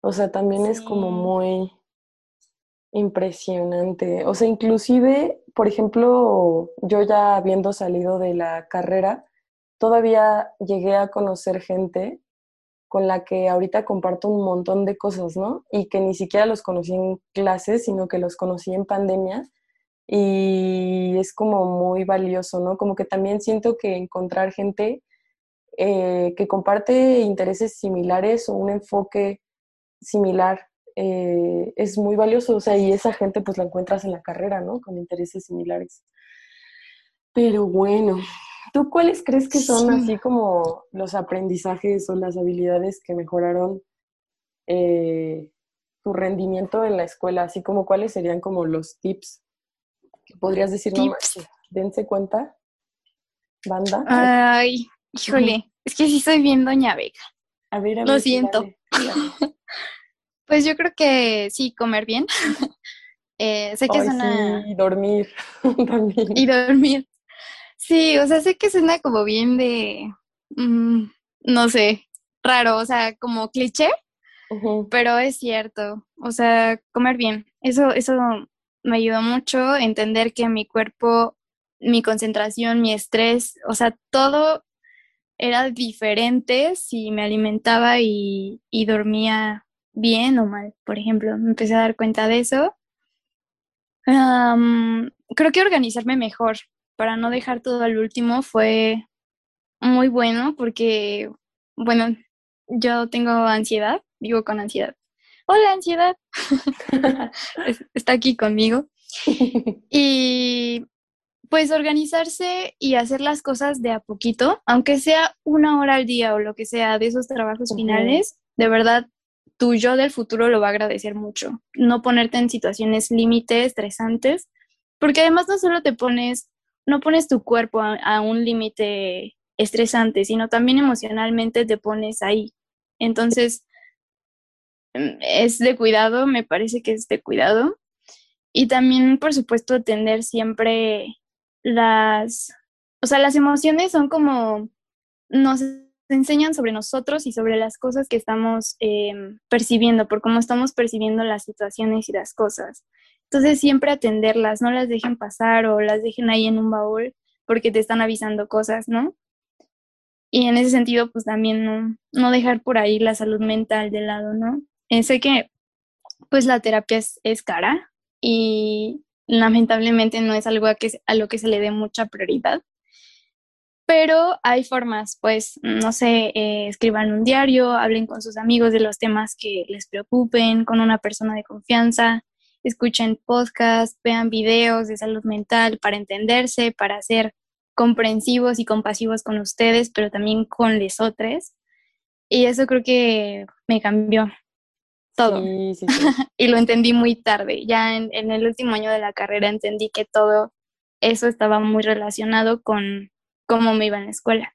o sea, también es como muy impresionante. O sea, inclusive, por ejemplo, yo ya habiendo salido de la carrera, todavía llegué a conocer gente con la que ahorita comparto un montón de cosas, ¿no? Y que ni siquiera los conocí en clases, sino que los conocí en pandemia y es como muy valioso, ¿no? Como que también siento que encontrar gente eh, que comparte intereses similares o un enfoque similar eh, es muy valioso, o sea, y esa gente pues la encuentras en la carrera, ¿no? Con intereses similares. Pero bueno, ¿tú cuáles crees que son así como los aprendizajes o las habilidades que mejoraron eh, tu rendimiento en la escuela? Así como cuáles serían como los tips podrías decir, no dense cuenta, banda. Ay, híjole, es que sí soy bien Doña Vega. A ver, a ver. Lo siento. pues yo creo que sí, comer bien. eh, sé que es una... Sí, dormir Y dormir. Sí, o sea, sé que suena como bien de, mm, no sé, raro, o sea, como cliché, pero es cierto, o sea, comer bien, eso, eso me ayudó mucho entender que mi cuerpo, mi concentración, mi estrés, o sea, todo era diferente si me alimentaba y, dormía bien o mal, por ejemplo. Me empecé a dar cuenta de eso. creo que organizarme mejor para no dejar todo al último fue muy bueno porque, bueno, yo tengo ansiedad, vivo con ansiedad hola ansiedad, está aquí conmigo. Y pues organizarse y hacer las cosas de a poquito, aunque sea una hora al día o lo que sea de esos trabajos finales, de verdad tu yo del futuro lo va a agradecer mucho. No ponerte en situaciones límites, estresantes, porque además no solo te pones, no pones tu cuerpo a un límite estresante, sino también emocionalmente te pones ahí. Entonces, es de cuidado, me parece que es de cuidado. Y también, por supuesto, atender siempre las, o sea, las emociones son como, nos enseñan sobre nosotros y sobre las cosas que estamos em, percibiendo, por cómo estamos percibiendo las situaciones y las cosas. Entonces, siempre atenderlas, no las dejen pasar o las dejen ahí en un baúl porque te están avisando cosas, ¿no? Y en ese sentido, pues también no, no dejar por ahí la salud mental de lado, ¿no? Sé que pues la terapia es, cara y lamentablemente no es algo a, que, lo que se le dé mucha prioridad, pero hay formas, pues, no sé, eh, escriban un diario, hablen con sus amigos de los temas que les preocupen, con una persona de confianza, escuchen podcasts, vean videos de salud mental para entenderse, para ser comprensivos y compasivos con ustedes, pero también con lesotres. Y eso creo que me cambió todo. y lo entendí muy tarde. Ya en, el último año de la carrera entendí que todo eso estaba muy relacionado con cómo me iba en la escuela.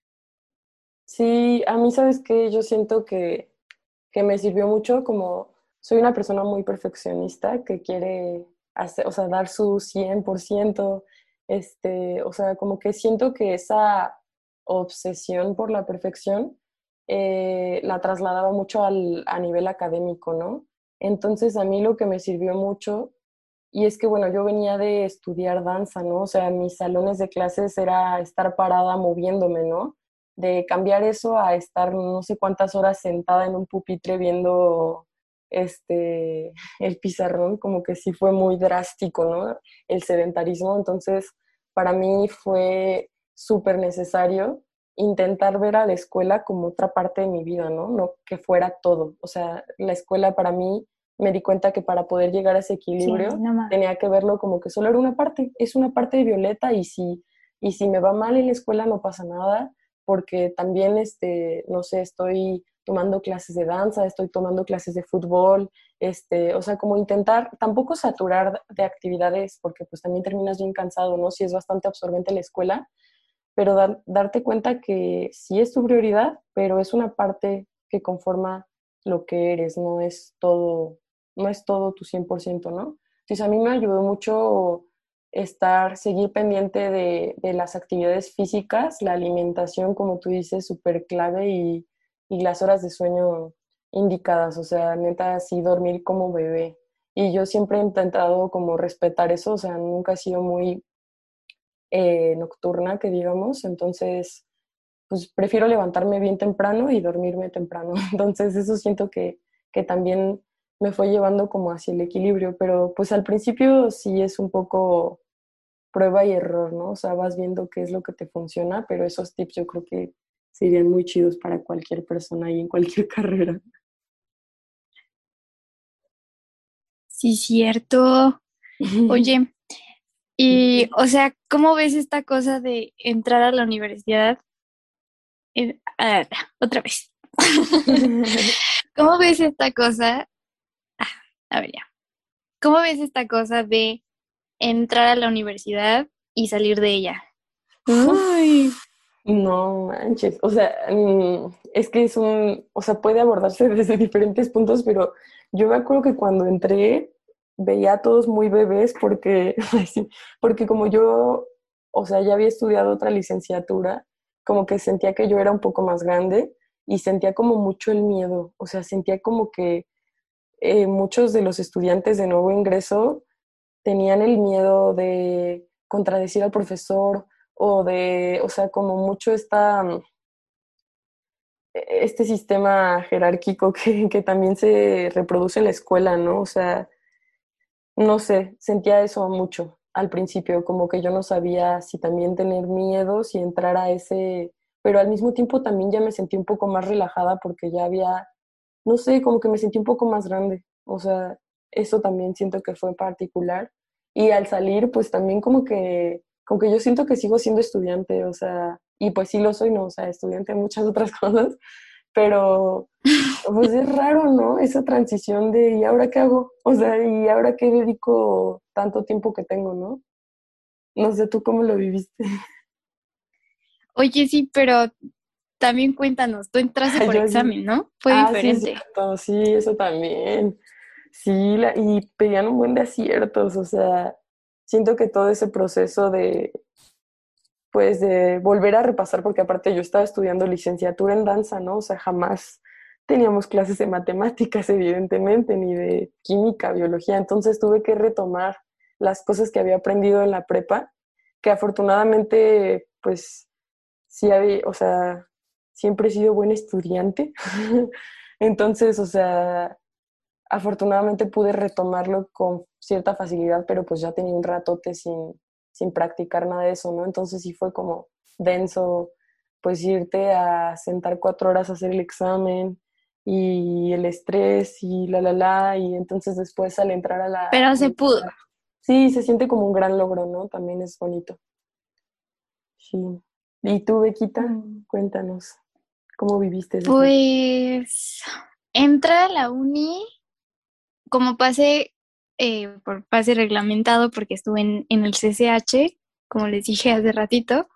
Sí, a mí sabes que yo siento que, que me sirvió mucho como soy una persona muy perfeccionista que quiere hacer, o sea, dar su 100%, este, o sea, como que siento que esa obsesión por la perfección eh, la trasladaba mucho al, a nivel académico, ¿no? Entonces a mí lo que me sirvió mucho, y es que bueno, yo venía de estudiar danza, ¿no? O sea, mis salones de clases era estar parada moviéndome, ¿no? De cambiar eso a estar no sé cuántas horas sentada en un pupitre viendo este el pizarrón, como que sí fue muy drástico, ¿no? El sedentarismo, entonces para mí fue súper necesario intentar ver a la escuela como otra parte de mi vida, ¿no? No que fuera todo. O sea, la escuela para mí me di cuenta que para poder llegar a ese equilibrio tenía que verlo como que solo era una parte, es una parte de Violeta y si, y si me va mal en la escuela no pasa nada, porque también, este, no sé, estoy tomando clases de danza, estoy tomando clases de fútbol, este, o sea, como intentar tampoco saturar de actividades, porque pues también terminas bien cansado, ¿no? Si es bastante absorbente la escuela, pero darte cuenta que sí es tu prioridad, pero es una parte que conforma lo que eres, no es todo, no es todo tu 100%, ¿no? Entonces a mí me ayudó mucho estar, seguir pendiente de, las actividades físicas, la alimentación, como tú dices, súper clave y, y las horas de sueño indicadas, o sea, neta, así dormir como bebé. Y yo siempre he intentado como respetar eso, o sea, nunca he sido muy eh, nocturna, que digamos, entonces, pues prefiero levantarme bien temprano y dormirme temprano. Entonces, eso siento que, que también me fue llevando como hacia el equilibrio, pero pues al principio sí es un poco prueba y error, ¿no? O sea, vas viendo qué es lo que te funciona, pero esos tips yo creo que serían muy chidos para cualquier persona y en cualquier carrera. Sí, cierto. Oye, y, o sea, ¿cómo ves esta cosa de entrar a la universidad? Eh, otra vez. ¿Cómo ves esta cosa? Ah, a ver, ya. ¿Cómo ves esta cosa de entrar a la universidad y salir de ella? Ay, no manches, o sea, mm, es que es un, o sea, puede abordarse desde diferentes puntos, pero yo me acuerdo que cuando entré, veía a todos muy bebés porque, porque como yo, o sea, ya había estudiado otra licenciatura, como que sentía que yo era un poco más grande y sentía como mucho el miedo, o sea, sentía como que eh, muchos de los estudiantes de nuevo ingreso tenían el miedo de contradecir al profesor o de, o sea, como mucho esta, este sistema jerárquico que, que también se reproduce en la escuela, ¿no? O sea, no sé, sentía eso mucho al principio, como que yo no sabía si también tener miedo, si entrar a ese, pero al mismo tiempo también ya me sentí un poco más relajada porque ya había, no sé, como que me sentí un poco más grande, o sea, eso también siento que fue particular. Y al salir, pues también como que, como que yo siento que sigo siendo estudiante, o sea, y pues sí lo soy, no, o sea, estudiante de muchas otras cosas, pero pues es raro, ¿no? Esa transición de ¿y ahora qué hago? O sea, ¿y ahora qué dedico tanto tiempo que tengo, no? No sé tú cómo lo viviste. Oye, sí, pero también cuéntanos, tú entraste por examen, ¿no? Fue ah, diferente. Sí, sí, eso también. Sí, y pedían un buen de aciertos, o sea, siento que todo ese proceso de, pues de volver a repasar, porque aparte yo estaba estudiando licenciatura en danza, ¿no? O sea, jamás teníamos clases de matemáticas, evidentemente, ni de química, biología, entonces tuve que retomar las cosas que había aprendido en la prepa, que afortunadamente, pues, sí había, o sea, siempre he sido buen estudiante, entonces, o sea, afortunadamente pude retomarlo con cierta facilidad, pero pues ya tenía un ratote sin, sin practicar nada de eso, ¿no? Entonces sí fue como denso, pues irte a sentar cuatro horas a hacer el examen y el estrés y la, la, la, y entonces después al entrar a la... Pero se pudo. Sí, se siente como un gran logro, ¿no? También es bonito. Sí. ¿Y tú, Bequita? Mm. Cuéntanos, ¿cómo viviste eso? Pues entrar a la uni, como pasé eh, por pase reglamentado porque estuve en, en el CCH, como les dije hace ratito,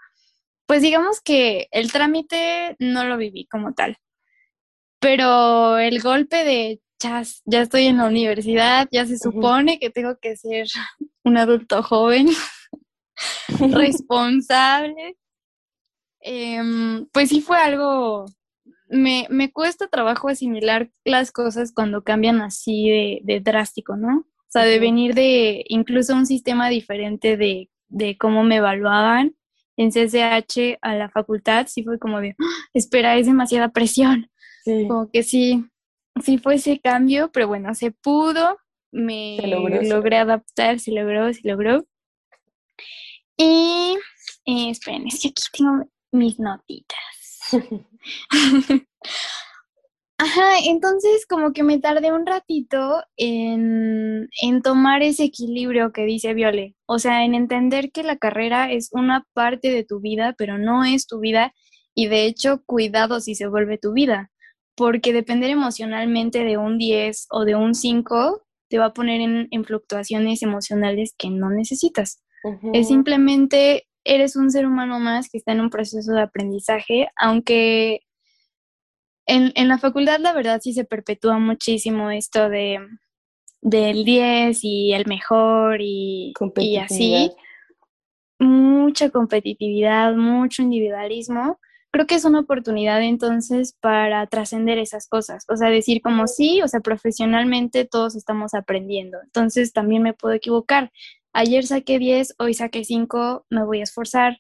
pues digamos que el trámite no lo viví como tal. Pero el golpe de chas, ya estoy en la universidad, ya se supone que tengo que ser un adulto joven, responsable. Em, pues sí fue algo, me, me, cuesta trabajo asimilar las cosas cuando cambian así de, de drástico, ¿no? O sea, de venir de incluso un sistema diferente de, de cómo me evaluaban en CCH a la facultad, sí fue como de, ¡Ah! espera, es demasiada presión. Sí. Como que sí, sí fue ese cambio, pero bueno, se pudo, me logré adaptar, se logró, se logró. Y eh, esperen, es que aquí tengo mis notitas. Ajá, entonces como que me tardé un ratito en, en, tomar ese equilibrio que dice Viole, o sea, en entender que la carrera es una parte de tu vida, pero no es tu vida y de hecho cuidado si se vuelve tu vida, porque depender emocionalmente de un 10 o de un 5 te va a poner en, en fluctuaciones emocionales que no necesitas. Es simplemente, eres un ser humano más que está en un proceso de aprendizaje, aunque en, en la facultad la verdad sí se perpetúa muchísimo esto de del 10 y el mejor y, y así. Mucha competitividad, mucho individualismo. Creo que es una oportunidad entonces para trascender esas cosas. O sea, decir como sí, o sea, profesionalmente todos estamos aprendiendo. Entonces también me puedo equivocar. Ayer saqué 10, hoy saqué 5, me voy a esforzar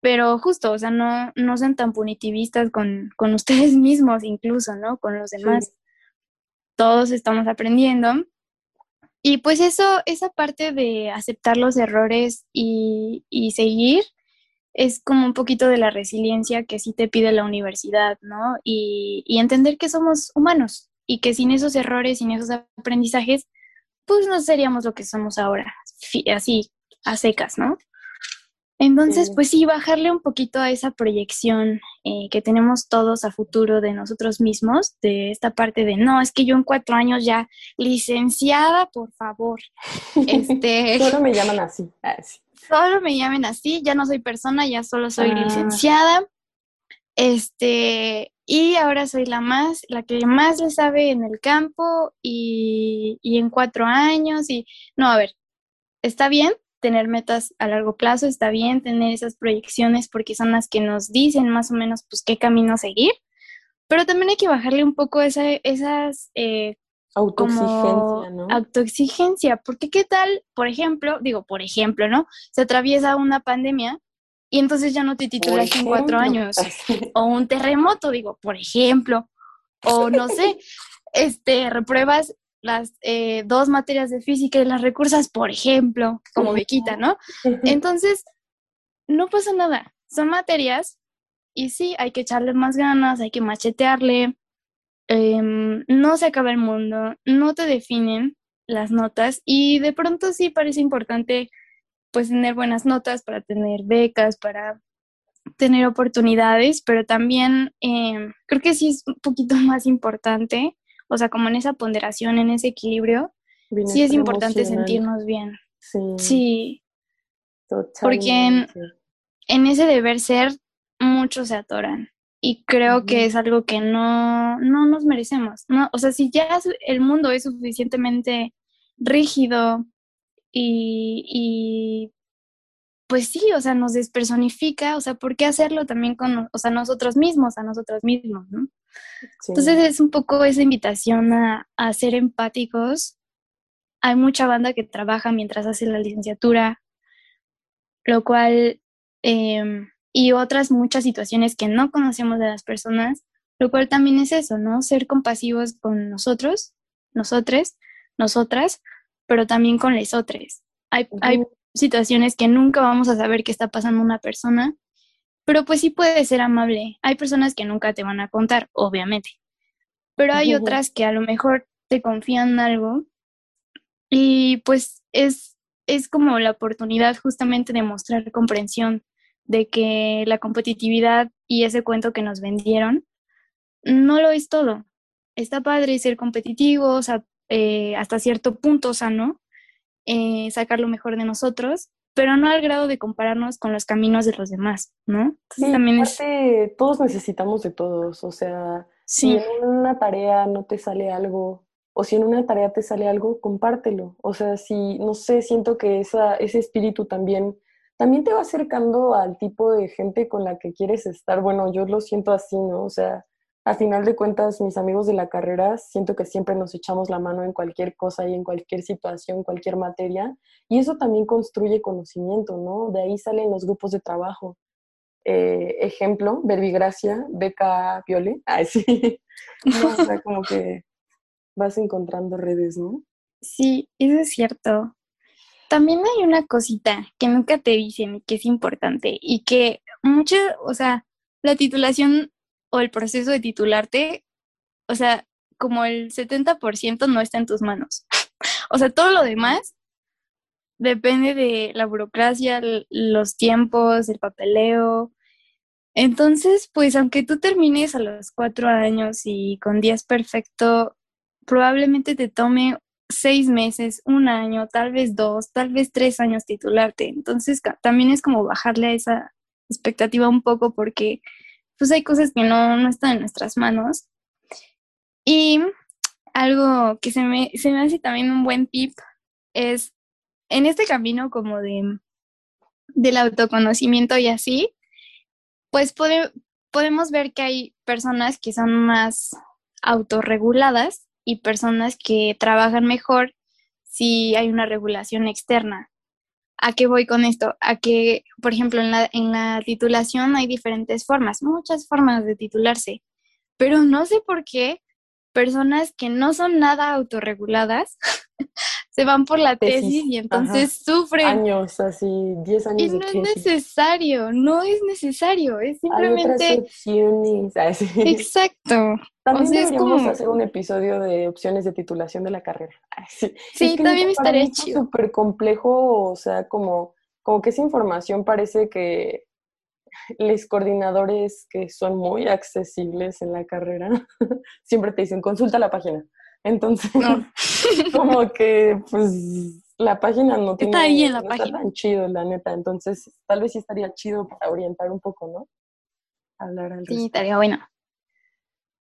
pero justo, o sea, no, no sean tan punitivistas con, con ustedes mismos incluso, ¿no? Con los demás. Todos estamos aprendiendo. Y pues eso, esa parte de aceptar los errores y, y seguir es como un poquito de la resiliencia que sí te pide la universidad, ¿no? Y, y entender que somos humanos y que sin esos errores, sin esos aprendizajes, pues no seríamos lo que somos ahora, así, a secas, ¿no? Entonces, pues sí, bajarle un poquito a esa proyección eh, que tenemos todos a futuro de nosotros mismos, de esta parte de, no, es que yo en cuatro años ya licenciada, por favor. Este, solo me llaman así. Solo me llamen así, ya no soy persona, ya solo soy ah. licenciada. Este, y ahora soy la más, la que más le sabe en el campo y, y en cuatro años y, no, a ver, está bien, tener metas a largo plazo, está bien tener esas proyecciones porque son las que nos dicen más o menos pues qué camino seguir, pero también hay que bajarle un poco esa, esas... Eh, autoexigencia, ¿no? Autoexigencia, porque qué tal, por ejemplo, digo, por ejemplo, ¿no? Se atraviesa una pandemia y entonces ya no te titulas en cuatro años. o un terremoto, digo, por ejemplo. O no sé, este, repruebas las eh, dos materias de física y las recursas, por ejemplo, como bequita, ¿no? Entonces, no pasa nada, son materias y sí, hay que echarle más ganas, hay que machetearle, em, no se acaba el mundo, no te definen las notas y de pronto sí parece importante pues tener buenas notas para tener becas, para tener oportunidades, pero también em, creo que sí es un poquito más importante o sea, como en esa ponderación, en ese equilibrio, sí es importante sentirnos bien. Sí. Sí. Porque en, ese deber ser, muchos se atoran. Y creo que es algo que no, no nos merecemos. ¿no? O sea, si ya el mundo es suficientemente rígido y, y pues sí, o sea, nos despersonifica, o sea, ¿por qué hacerlo también con, o sea, nosotros mismos, a nosotros mismos, ¿no? Entonces es un poco esa invitación a, ser empáticos. Hay mucha banda que trabaja mientras hace la licenciatura, lo cual, em, y otras muchas situaciones que no conocemos de las personas, lo cual también es eso, ¿no? Ser compasivos con nosotros, nosotros, nosotras, pero también con les otros. Hay, hay situaciones que nunca vamos a saber qué está pasando una persona pero pues sí puede ser amable. Hay personas que nunca te van a contar, obviamente, pero hay otras que a lo mejor te confían algo y pues es, es como la oportunidad justamente de mostrar comprensión de que la competitividad y ese cuento que nos vendieron no lo es todo. Está padre ser competitivos eh, hasta cierto punto sano, eh, sacar lo mejor de nosotros, pero no al grado de compararnos con los caminos de los demás, ¿no? sí, también todos necesitamos de todos, o sea, si en una tarea no te sale algo, o si en una tarea te sale algo, compártelo. O sea, si, no sé, siento que esa, ese espíritu también, también te va acercando al tipo de gente con la que quieres estar. Bueno, yo lo siento así, ¿no? O sea, a final de cuentas, mis amigos de la carrera, siento que siempre nos echamos la mano en cualquier cosa y en cualquier situación, cualquier materia, y eso también construye conocimiento, ¿no? De ahí salen los grupos de trabajo. Eh, ejemplo, Verbigracia, Beca Viole, ah, sí, o sea, como que vas encontrando redes, ¿no? Sí, eso es cierto. también hay una cosita que nunca te dicen y que es importante y que mucho, o sea, la titulación o el proceso de titularte, o sea, como el 70% no está en tus manos. o sea, todo lo demás depende de la burocracia, los tiempos, el papeleo. Entonces, pues aunque tú termines a los cuatro años y con días perfecto, probablemente te tome seis meses, un año, tal vez dos, tal vez tres años titularte. Entonces, también es como bajarle a esa expectativa un poco porque pues hay cosas que no, no están en nuestras manos. Y algo que se me, se me hace también un buen tip es en este camino como de del autoconocimiento y así, pues podemos ver que hay personas que son más autorreguladas y personas que trabajan mejor si hay una regulación externa. ¿A qué voy con esto? A que, por ejemplo, en la, en la titulación hay diferentes formas, muchas formas de titularse, pero no sé por qué personas que no son nada autorreguladas se van por la tesis, y entonces sufren. Años, así, 10 años. Y no es necesario, no es necesario, es simplemente... Hay opciones. Exacto. También deberíamos hacer un episodio de opciones de titulación de la carrera. Sí, también estaría chido. Es súper complejo, o sea, como, como que esa información parece que los coordinadores que son muy accesibles en la carrera siempre te dicen, consulta la página. Entonces, como que, pues, la página no tiene... Está ahí en la página. tan chido, la neta. Entonces, tal vez sí estaría chido para orientar un poco, ¿no? Hablar al Sí, estaría bueno.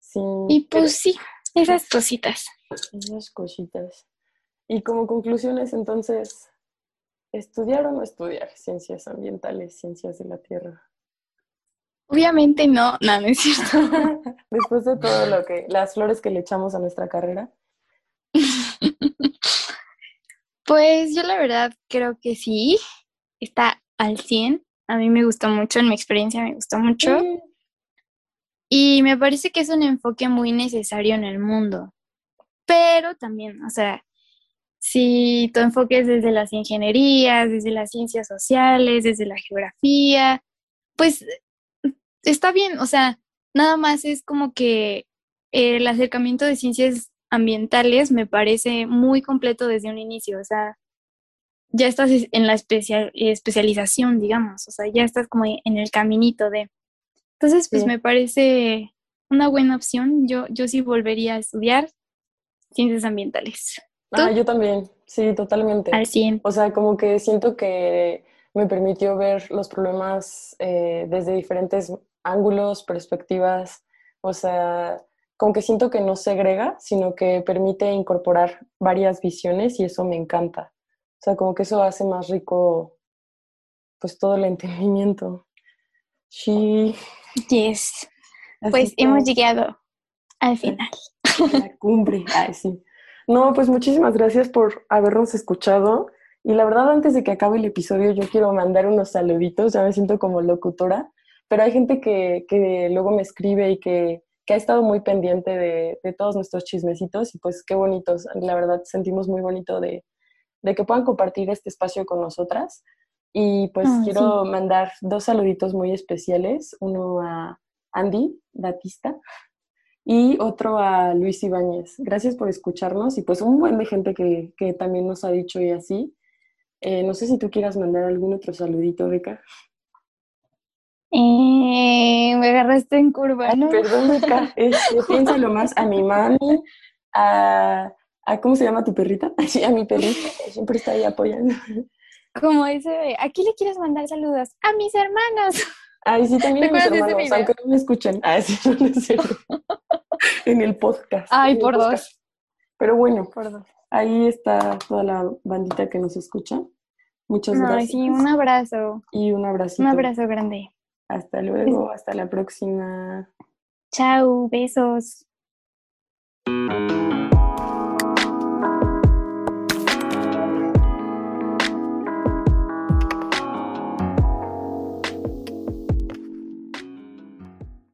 Sí. Y pues sí, esas cositas. Esas cositas. Y como conclusiones, entonces, ¿estudiar o no estudiar ciencias ambientales, ciencias de la tierra? Obviamente no, no, no es cierto. Después de todo lo que, las flores que le echamos a nuestra carrera. Pues yo la verdad creo que sí, está al 100. A mí me gustó mucho, en mi experiencia me gustó mucho. Y me parece que es un enfoque muy necesario en el mundo. Pero también, o sea, si tu enfoque es desde las ingenierías, desde las ciencias sociales, desde la geografía, pues está bien, o sea, nada más es como que el acercamiento de ciencias ambientales me parece muy completo desde un inicio, o sea, ya estás en la especialización, digamos, o sea, ya estás como en el caminito de... Entonces, pues me parece una buena opción. Yo, yo sí volvería a estudiar ciencias ambientales. Ah, yo también, sí, totalmente. Al 100. O sea, como que siento que me permitió ver los problemas eh, desde diferentes ángulos, perspectivas, o sea, como que siento que no segrega, sino que permite incorporar varias visiones y eso me encanta. O sea, como que eso hace más rico pues todo el entendimiento. Sí. Yes. pues hemos llegado al final. la cumbre. Ay, sí. No, pues muchísimas gracias por habernos escuchado. Y la verdad, antes de que acabe el episodio, yo quiero mandar unos saluditos, ya me siento como locutora pero hay gente que, que luego me escribe y que, que ha estado muy pendiente de, de, todos nuestros chismecitos y pues qué bonitos, la verdad sentimos muy bonito de, de que puedan compartir este espacio con nosotras. Y pues ah, quiero mandar dos saluditos muy especiales, uno a Andy Batista y otro a Luis Ibáñez. Gracias por escucharnos y pues un buen de gente que, que también nos ha dicho y así. Eh, no sé si tú quieras mandar algún otro saludito, Beca. Eh, me agarraste en curva, ¿no? Perdón, Beca, este, piénsalo más a mi mami, a, a, ¿cómo se llama tu perrita? Sí, a mi perrita, siempre está ahí apoyando. Como ese ¿a quién le quieres mandar saludos? A mis hermanos. Ay, sí, también a mis hermanos, aunque no me escuchen. Ah, sí, no es cierto. en el podcast. Ay, por dos. Pero bueno, por dos. ahí está toda la bandita que nos escucha. Muchas gracias. Ay, sí, un abrazo. Y un abrazo. Un abrazo grande. Hasta luego, hasta la próxima. Chao, besos.